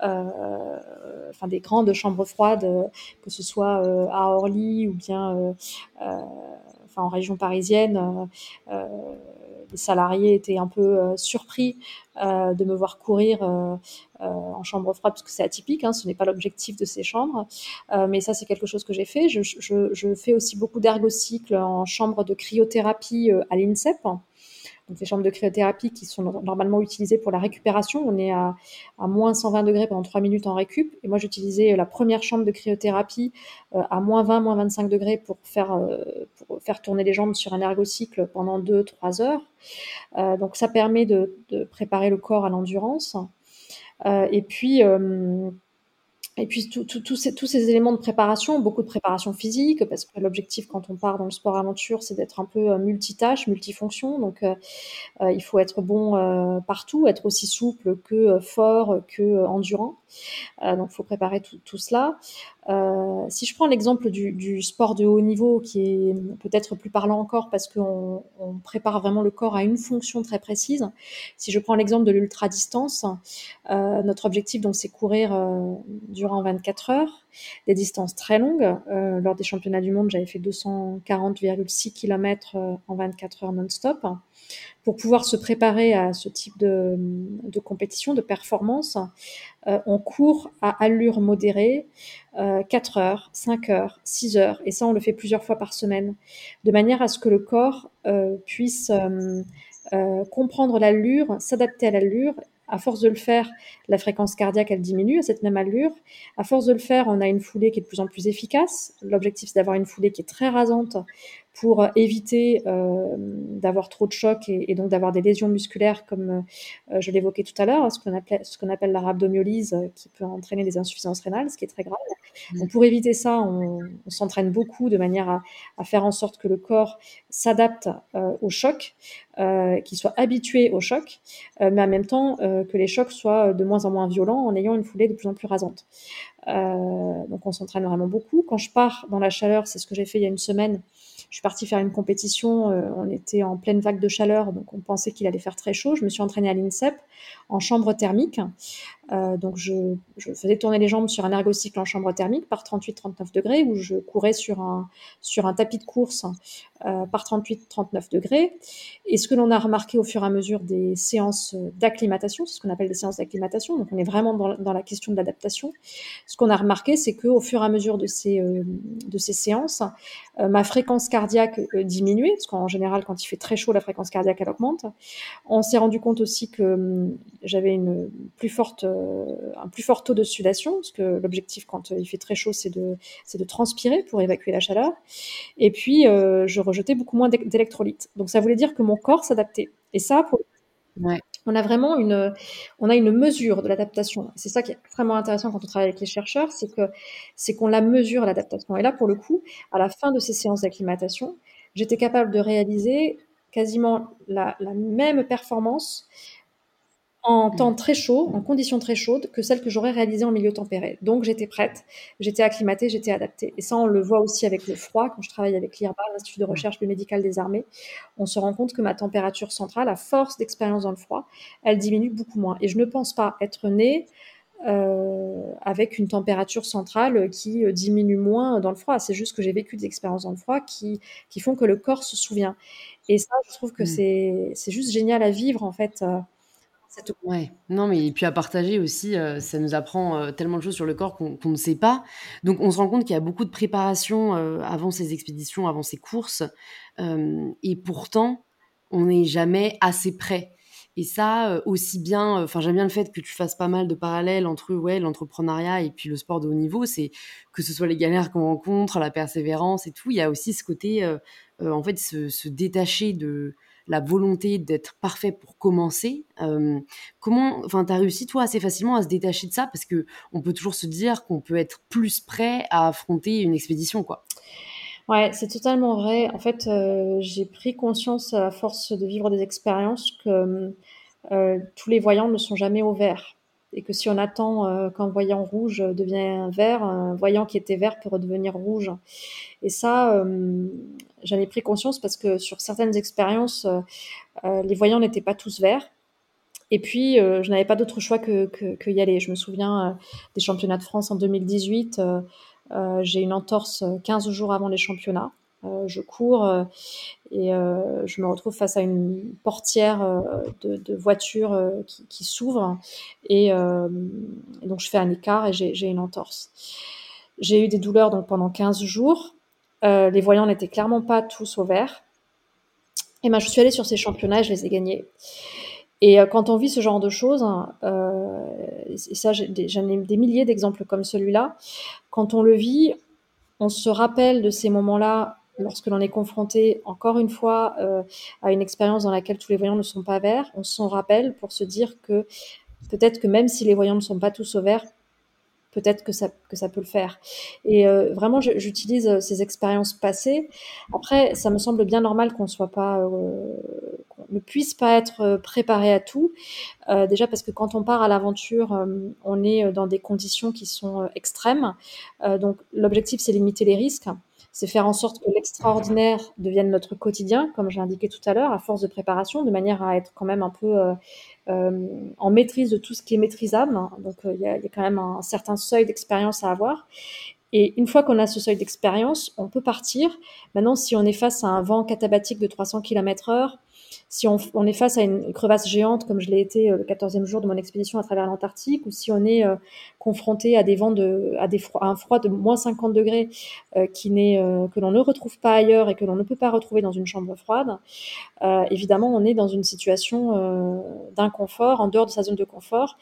enfin des grandes chambres froides, que ce soit à Orly ou bien, enfin en région parisienne les salariés étaient un peu euh, surpris euh, de me voir courir euh, en chambre froide parce que c'est atypique, hein, ce n'est pas l'objectif de ces chambres. mais ça, c'est quelque chose que j'ai fait. Je, fais aussi beaucoup d'ergocycles en chambre de cryothérapie à l'INSEP donc les chambres de cryothérapie qui sont normalement utilisées pour la récupération. On est à, moins 120 degrés pendant 3 minutes en récup. Et moi, j'utilisais la première chambre de cryothérapie euh, à moins 20, moins 25 degrés pour faire, euh, pour faire tourner les jambes sur un ergocycle pendant 2-3 heures. Euh, donc ça permet de, de, préparer le corps à l'endurance. et puis et puis tous ces, tous ces éléments de préparation, beaucoup de préparation physique, parce que l'objectif quand on part dans le sport aventure, c'est d'être un peu euh, multitâche, multifonction. Donc euh, euh, il faut être bon partout, être aussi souple que fort, que endurant. donc il faut préparer tout, tout cela. Euh, si je prends l'exemple du, sport de haut niveau, qui est peut-être plus parlant encore parce qu'on on prépare vraiment le corps à une fonction très précise, si je prends l'exemple de l'ultra distance, euh, notre objectif donc c'est courir euh, durant 24 heures, des distances très longues. lors des championnats du monde, j'avais fait 240,6 km en 24 heures non-stop pour pouvoir se préparer à ce type de, compétition, de performance, euh, on court à allure modérée, 4 euh, heures, 5 heures, 6 heures, et ça on le fait plusieurs fois par semaine, de manière à ce que le corps euh, puisse comprendre l'allure, s'adapter à l'allure à force de le faire, la fréquence cardiaque, elle diminue à cette même allure. À force de le faire, on a une foulée qui est de plus en plus efficace. L'objectif, c'est d'avoir une foulée qui est très rasante pour éviter euh, d'avoir trop de choc et, donc d'avoir des lésions musculaires, comme euh, je l'évoquais tout à l'heure, ce qu'on appelle, ce qu'on appelle la rhabdomyolyse, euh, qui peut entraîner des insuffisances rénales, ce qui est très grave. Mmh. Donc, pour éviter ça, on, on s'entraîne beaucoup de manière à, à, faire en sorte que le corps s'adapte au choc, qu'il soit habitué au choc, mais en même temps que les chocs soient de moins en moins violents en ayant une foulée de plus en plus rasante. donc, on s'entraîne vraiment beaucoup. Quand je pars dans la chaleur, c'est ce que j'ai fait il y a une semaine, je suis partie faire une compétition, euh, on était en pleine vague de chaleur, donc on pensait qu'il allait faire très chaud. Je me suis entraînée à l'INSEP en chambre thermique. Euh, donc je, faisais tourner les jambes sur un ergocycle en chambre thermique par 38-39 degrés, où je courais sur un, sur un tapis de course euh, par 38-39 degrés. Et ce que l'on a remarqué au fur et à mesure des séances d'acclimatation, c'est ce qu'on appelle des séances d'acclimatation, donc on est vraiment dans, la question de l'adaptation. Ce qu'on a remarqué, c'est qu'au fur et à mesure de ces, de ces séances, ma fréquence cardiaque diminuait, parce qu'en général, quand il fait très chaud, la fréquence cardiaque, elle augmente. On s'est rendu compte aussi que hum, j'avais une plus forte, euh, un plus fort taux de sudation, parce que l'objectif quand il fait très chaud, c'est de, c'est de transpirer pour évacuer la chaleur. Et puis, euh, je rejetais beaucoup moins d'électrolytes. Donc, ça voulait dire que mon corps s'adaptait. Et ça, on a vraiment une, on a une mesure de l'adaptation. C'est ça qui est extrêmement intéressant quand on travaille avec les chercheurs, c'est que c'est qu'on la mesure l'adaptation. Et là, pour le coup, à la fin de ces séances d'acclimatation, j'étais capable de réaliser quasiment la, la même performance en mmh. temps très chaud, en conditions très chaudes, que celles que j'aurais réalisées en milieu tempéré. Donc j'étais prête, j'étais acclimatée, j'étais adaptée. Et ça, on le voit aussi avec le froid. Quand je travaille avec l'IRBA, l'Institut de recherche biomédicale des armées, on se rend compte que ma température centrale, à force d'expérience dans le froid, elle diminue beaucoup moins. Et je ne pense pas être née euh, avec une température centrale qui euh, diminue moins dans le froid. C'est juste que j'ai vécu des expériences dans le froid qui, qui font que le corps se souvient. Et ça, je trouve que mmh. c'est juste génial à vivre, en fait. Euh, Ouais, non, mais et puis à partager aussi, euh, ça nous apprend euh, tellement de choses sur le corps qu'on ne sait pas. Donc on se rend compte qu'il y a beaucoup de préparation euh, avant ces expéditions, avant ces courses, et pourtant on n'est jamais assez prêt. Et ça, aussi bien, enfin j'aime bien le fait que tu fasses pas mal de parallèles entre ouais, l'entrepreneuriat et puis le sport de haut niveau, c'est que ce soit les galères qu'on rencontre, la persévérance et tout, il y a aussi ce côté, en fait, se détacher de la volonté d'être parfait pour commencer. comment, enfin, as réussi toi assez facilement à se détacher de ça? Parce que on peut toujours se dire qu'on peut être plus prêt à affronter une expédition, quoi. Ouais, c'est totalement vrai. En fait, j'ai pris conscience à force de vivre des expériences que tous les voyants ne sont jamais au vert et que si on attend euh, qu'un voyant rouge devienne vert, un voyant qui était vert peut redevenir rouge. Et ça, euh, j'en ai pris conscience parce que sur certaines expériences, euh, les voyants n'étaient pas tous verts. Et puis, je n'avais pas d'autre choix que, que, y aller. Je me souviens des championnats de France en 2018. j'ai une entorse 15 jours avant les championnats. Euh, je cours euh, et euh, je me retrouve face à une portière de, voiture qui, s'ouvre et, donc je fais un écart et j'ai une entorse. J'ai eu des douleurs donc pendant 15 jours. Les voyants n'étaient clairement pas tous au vert. Et ben, je suis allée sur ces championnats et je les ai gagnés. Et quand on vit ce genre de choses, euh, et ça j'en ai, des milliers d'exemples comme celui-là, quand on le vit, on se rappelle de ces moments-là lorsque l'on est confronté, encore une fois, euh, à une expérience dans laquelle tous les voyants ne sont pas verts, on s'en rappelle pour se dire que peut-être que même si les voyants ne sont pas tous au vert, peut-être que ça, que ça peut le faire. Et euh, vraiment, j'utilise euh, ces expériences passées. Après, ça me semble bien normal qu'on soit pas, qu'on ne puisse pas être préparé à tout. déjà parce que quand on part à l'aventure, on est dans des conditions qui sont extrêmes. donc, l'objectif, c'est limiter les risques c'est faire en sorte que l'extraordinaire devienne notre quotidien, comme j'ai indiqué tout à l'heure, à force de préparation, de manière à être quand même un peu euh, euh, en maîtrise de tout ce qui est maîtrisable. Donc euh, il y, a, y, a quand même un, certain seuil d'expérience à avoir. Et une fois qu'on a ce seuil d'expérience, on peut partir. Maintenant, si on est face à un vent katabatique de 300 km heure, si on, est face à une crevasse géante, comme je l'ai été euh, le 14e jour de mon expédition à travers l'Antarctique, ou si on est euh, confronté à des vents de, à, un froid de moins 50 degrés euh, qui que l'on ne retrouve pas ailleurs et que l'on ne peut pas retrouver dans une chambre froide, évidemment, on est dans une situation d'inconfort, en dehors de sa zone de confort.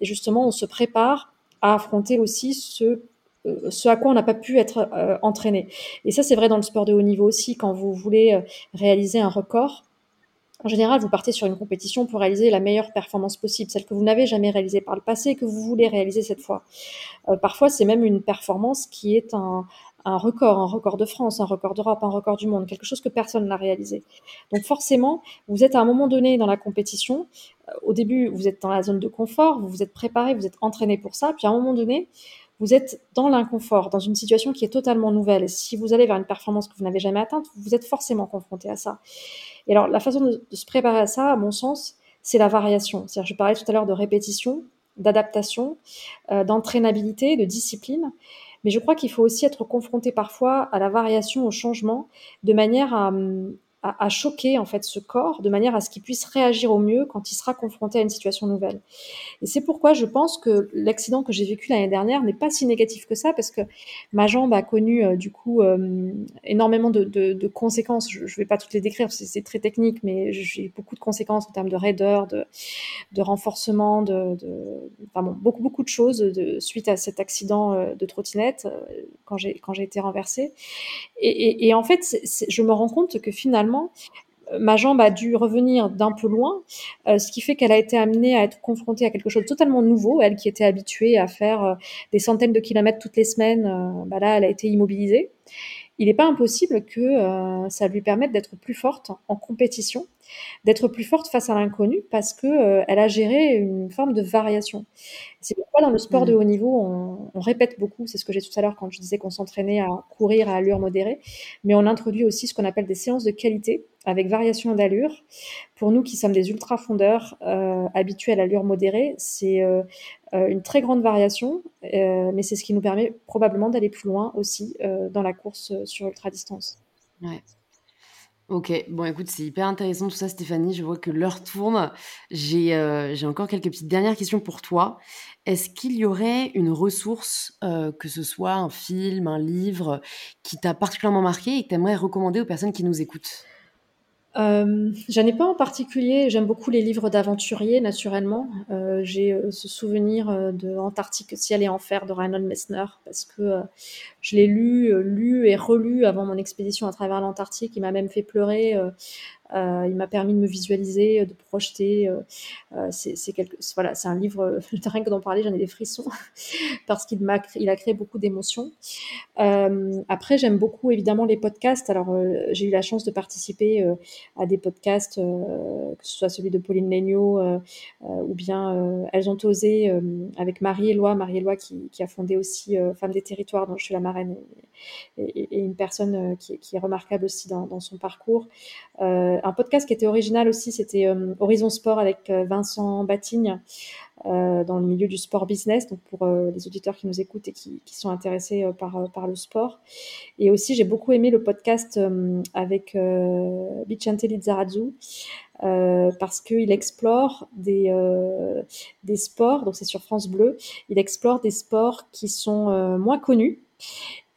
Et justement, on se prépare à affronter aussi ce à quoi on n'a pas pu être entraîné. Et ça, c'est vrai dans le sport de haut niveau aussi. Quand vous voulez réaliser un record, en général, vous partez sur une compétition pour réaliser la meilleure performance possible, celle que vous n'avez jamais réalisée par le passé et que vous voulez réaliser cette fois. Euh, parfois, c'est même une performance qui est un, un record, un record de France, un record d'Europe, un record du monde, quelque chose que personne n'a réalisé. Donc forcément, vous êtes à un moment donné dans la compétition. Euh, au début, vous êtes dans la zone de confort, vous vous êtes préparé, vous êtes entraîné pour ça. Puis à un moment donné, vous êtes dans l'inconfort, dans une situation qui est totalement nouvelle. Si vous allez vers une performance que vous n'avez jamais atteinte, vous êtes forcément confronté à ça. Et alors, la façon de, se préparer à ça, à mon sens, c'est la variation. C'est-à-dire, je parlais tout à l'heure de répétition, d'adaptation, euh, d'entraînabilité, de discipline. Mais je crois qu'il faut aussi être confronté parfois à la variation, au changement, de manière à, à, choquer en fait ce corps de manière à ce qu'il puisse réagir au mieux quand il sera confronté à une situation nouvelle. Et c'est pourquoi je pense que l'accident que j'ai vécu l'année dernière n'est pas si négatif que ça parce que ma jambe a connu euh, du coup euh, énormément de, conséquences. Je ne vais pas toutes les décrire, c'est très technique, mais j'ai beaucoup de conséquences en termes de raideur, de, renforcement, de, beaucoup beaucoup de choses suite à cet accident euh, de trottinette quand j'ai quand j'ai été renversée. Et en fait, je me rends compte que finalement euh, ma jambe a dû revenir d'un peu loin, euh, ce qui fait qu'elle a été amenée à être confrontée à quelque chose de totalement nouveau. Elle qui était habituée à faire euh, des centaines de kilomètres toutes les semaines, bah là, elle a été immobilisée. Il n'est pas impossible que ça lui permette d'être plus forte en compétition d'être plus forte face à l'inconnu parce que euh, elle a géré une forme de variation. C'est pourquoi dans le sport de mmh. haut niveau, on, on répète beaucoup, c'est ce que j'ai tout à l'heure quand je disais qu'on s'entraînait à courir à allure modérée, mais on introduit aussi ce qu'on appelle des séances de qualité avec variation d'allure. Pour nous qui sommes des ultra fondeurs euh, habitués à l'allure modérée, c'est euh, une très grande variation, euh, mais c'est ce qui nous permet probablement d'aller plus loin aussi dans la course sur ultra distance. Ouais. Ok, bon écoute, c'est hyper intéressant tout ça Stéphanie, je vois que l'heure tourne. J'ai euh, encore quelques petites dernières questions pour toi. Est-ce qu'il y aurait une ressource, euh, que ce soit un film, un livre, qui t'a particulièrement marqué et que tu aimerais recommander aux personnes qui nous écoutent? Euh, j'en ai pas en particulier. J'aime beaucoup les livres d'aventuriers, naturellement. J'ai ce souvenir de Antarctique, ciel et enfer de Reinhold Messner, parce que je l'ai lu, lu et relu avant mon expédition à travers l'Antarctique. Il m'a même fait pleurer Euh, il m'a permis de me visualiser, de projeter. c'est un livre, rien que d'en parler, j'en ai des frissons, parce qu'il il a créé beaucoup d'émotions. après, j'aime beaucoup évidemment les podcasts. Alors, j'ai eu la chance de participer à des podcasts, que ce soit celui de Pauline Legnaud ou bien Elles ont osé avec Marie-Éloi, Marie-Éloi qui, qui, a fondé aussi Femmes des territoires, dont je suis la et, une personne euh, qui, est remarquable aussi dans, son parcours. Euh, un podcast qui était original aussi, c'était euh, Horizon Sport avec Vincent Batigne. dans le milieu du sport business, donc pour les auditeurs qui nous écoutent et qui, sont intéressés par, par le sport. Et aussi, j'ai beaucoup aimé le podcast avec Vicente Lizarazu, parce qu'il explore des, des sports, donc c'est sur France Bleu, il explore des sports qui sont moins connus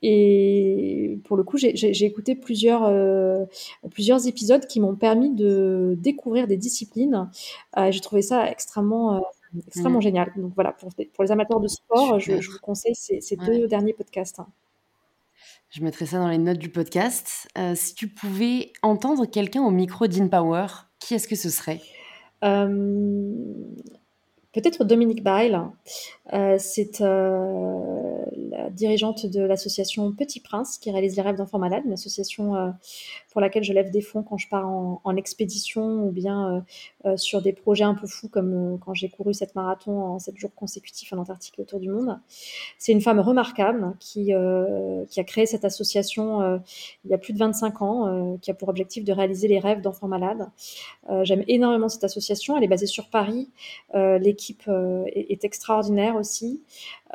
et pour le coup, j'ai écouté plusieurs, euh, plusieurs épisodes qui m'ont permis de découvrir des disciplines. Euh, j'ai trouvé ça extrêmement, euh, extrêmement génial. Donc voilà, pour, pour, les amateurs de sport, je, vous conseille ces, ces deux derniers podcasts. Hein. Je mettrai ça dans les notes du podcast. si tu pouvais entendre quelqu'un au micro d'InPower, qui est-ce que ce serait? Peut-être Dominique Bail, euh, c'est euh, la dirigeante de l'association Petit Prince qui réalise les rêves d'enfants malades, une association euh, pour laquelle je lève des fonds quand je pars en, expédition ou bien sur des projets un peu fous comme quand j'ai couru cette marathon en 7 jours consécutifs en Antarctique et autour du monde. C'est une femme remarquable qui, qui a créé cette association il y a plus de 25 ans, qui a pour objectif de réaliser les rêves d'enfants malades. J'aime énormément cette association, elle est basée sur Paris. L'équipe est extraordinaire aussi.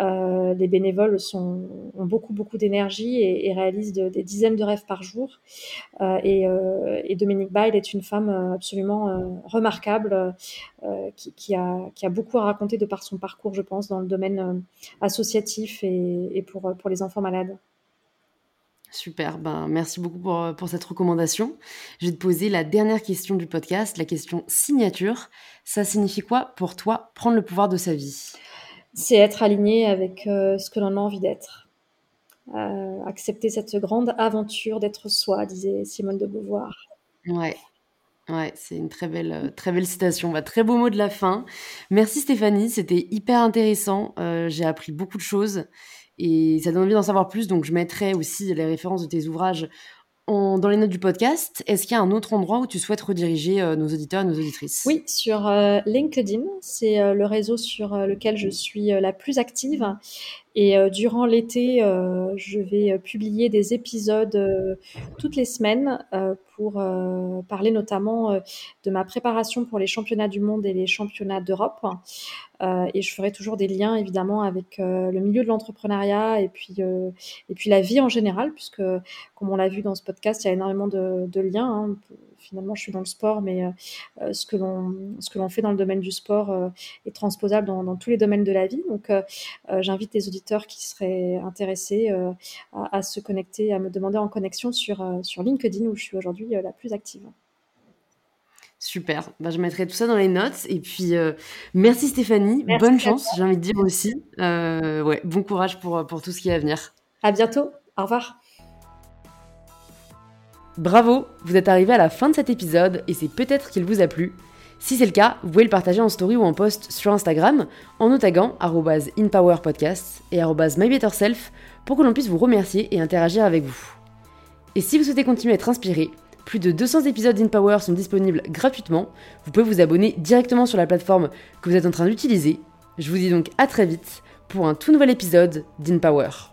Euh, les bénévoles sont, ont beaucoup, beaucoup d'énergie et, réalisent des dizaines de rêves par jour. Euh, euh, et, Dominique Bail est une femme absolument remarquable qui, a, beaucoup à raconter de par son parcours, je pense, dans le domaine associatif et, pour, pour les enfants malades. Super, ben, merci beaucoup pour, pour, cette recommandation. Je vais te poser la dernière question du podcast, la question signature. Ça signifie quoi pour toi prendre le pouvoir de sa vie? C'est être aligné avec euh, ce que l'on a envie d'être. Euh, accepter cette grande aventure d'être soi, disait Simone de Beauvoir. Ouais, ouais c'est une très belle, euh, très belle citation. Bah, très beau mot de la fin. Merci Stéphanie, c'était hyper intéressant. J'ai appris beaucoup de choses et ça donne envie d'en savoir plus. Donc je mettrai aussi les références de tes ouvrages dans les notes du podcast, est-ce qu'il y a un autre endroit où tu souhaites rediriger euh, nos auditeurs et nos auditrices? Oui, sur euh, LinkedIn. C'est euh, le réseau sur lequel je suis la plus active. Et durant l'été, je vais publier des épisodes toutes les semaines pour parler notamment de ma préparation pour les championnats du monde et les championnats d'Europe. Euh, et je ferai toujours des liens évidemment avec euh, le milieu de l'entrepreneuriat et puis euh, et puis la vie en général, puisque comme on l'a vu dans ce podcast, il y a énormément de, liens. Hein. Finalement, je suis dans le sport, mais ce que l'on ce que l'on fait dans le domaine du sport est transposable dans, tous les domaines de la vie. Donc, j'invite les auditeurs qui seraient intéressés à, à, se connecter, à me demander en connexion sur sur LinkedIn où je suis aujourd'hui la plus active. Super. Bah, je mettrai tout ça dans les notes. Et puis, euh, merci Stéphanie. Bonne chance, j'ai envie de dire aussi. Euh, ouais, bon courage pour, pour tout ce qui est à venir. À bientôt. Au revoir. Bravo, vous êtes arrivé à la fin de cet épisode et c'est peut-être qu'il vous a plu. Si c'est le cas, vous pouvez le partager en story ou en post sur Instagram en nous taguant @inpowerpodcast et @mybetterself pour que l'on puisse vous remercier et interagir avec vous. Et si vous souhaitez continuer à être inspiré, plus de 200 épisodes d'InPower sont disponibles gratuitement. Vous pouvez vous abonner directement sur la plateforme que vous êtes en train d'utiliser. Je vous dis donc à très vite pour un tout nouvel épisode d'InPower.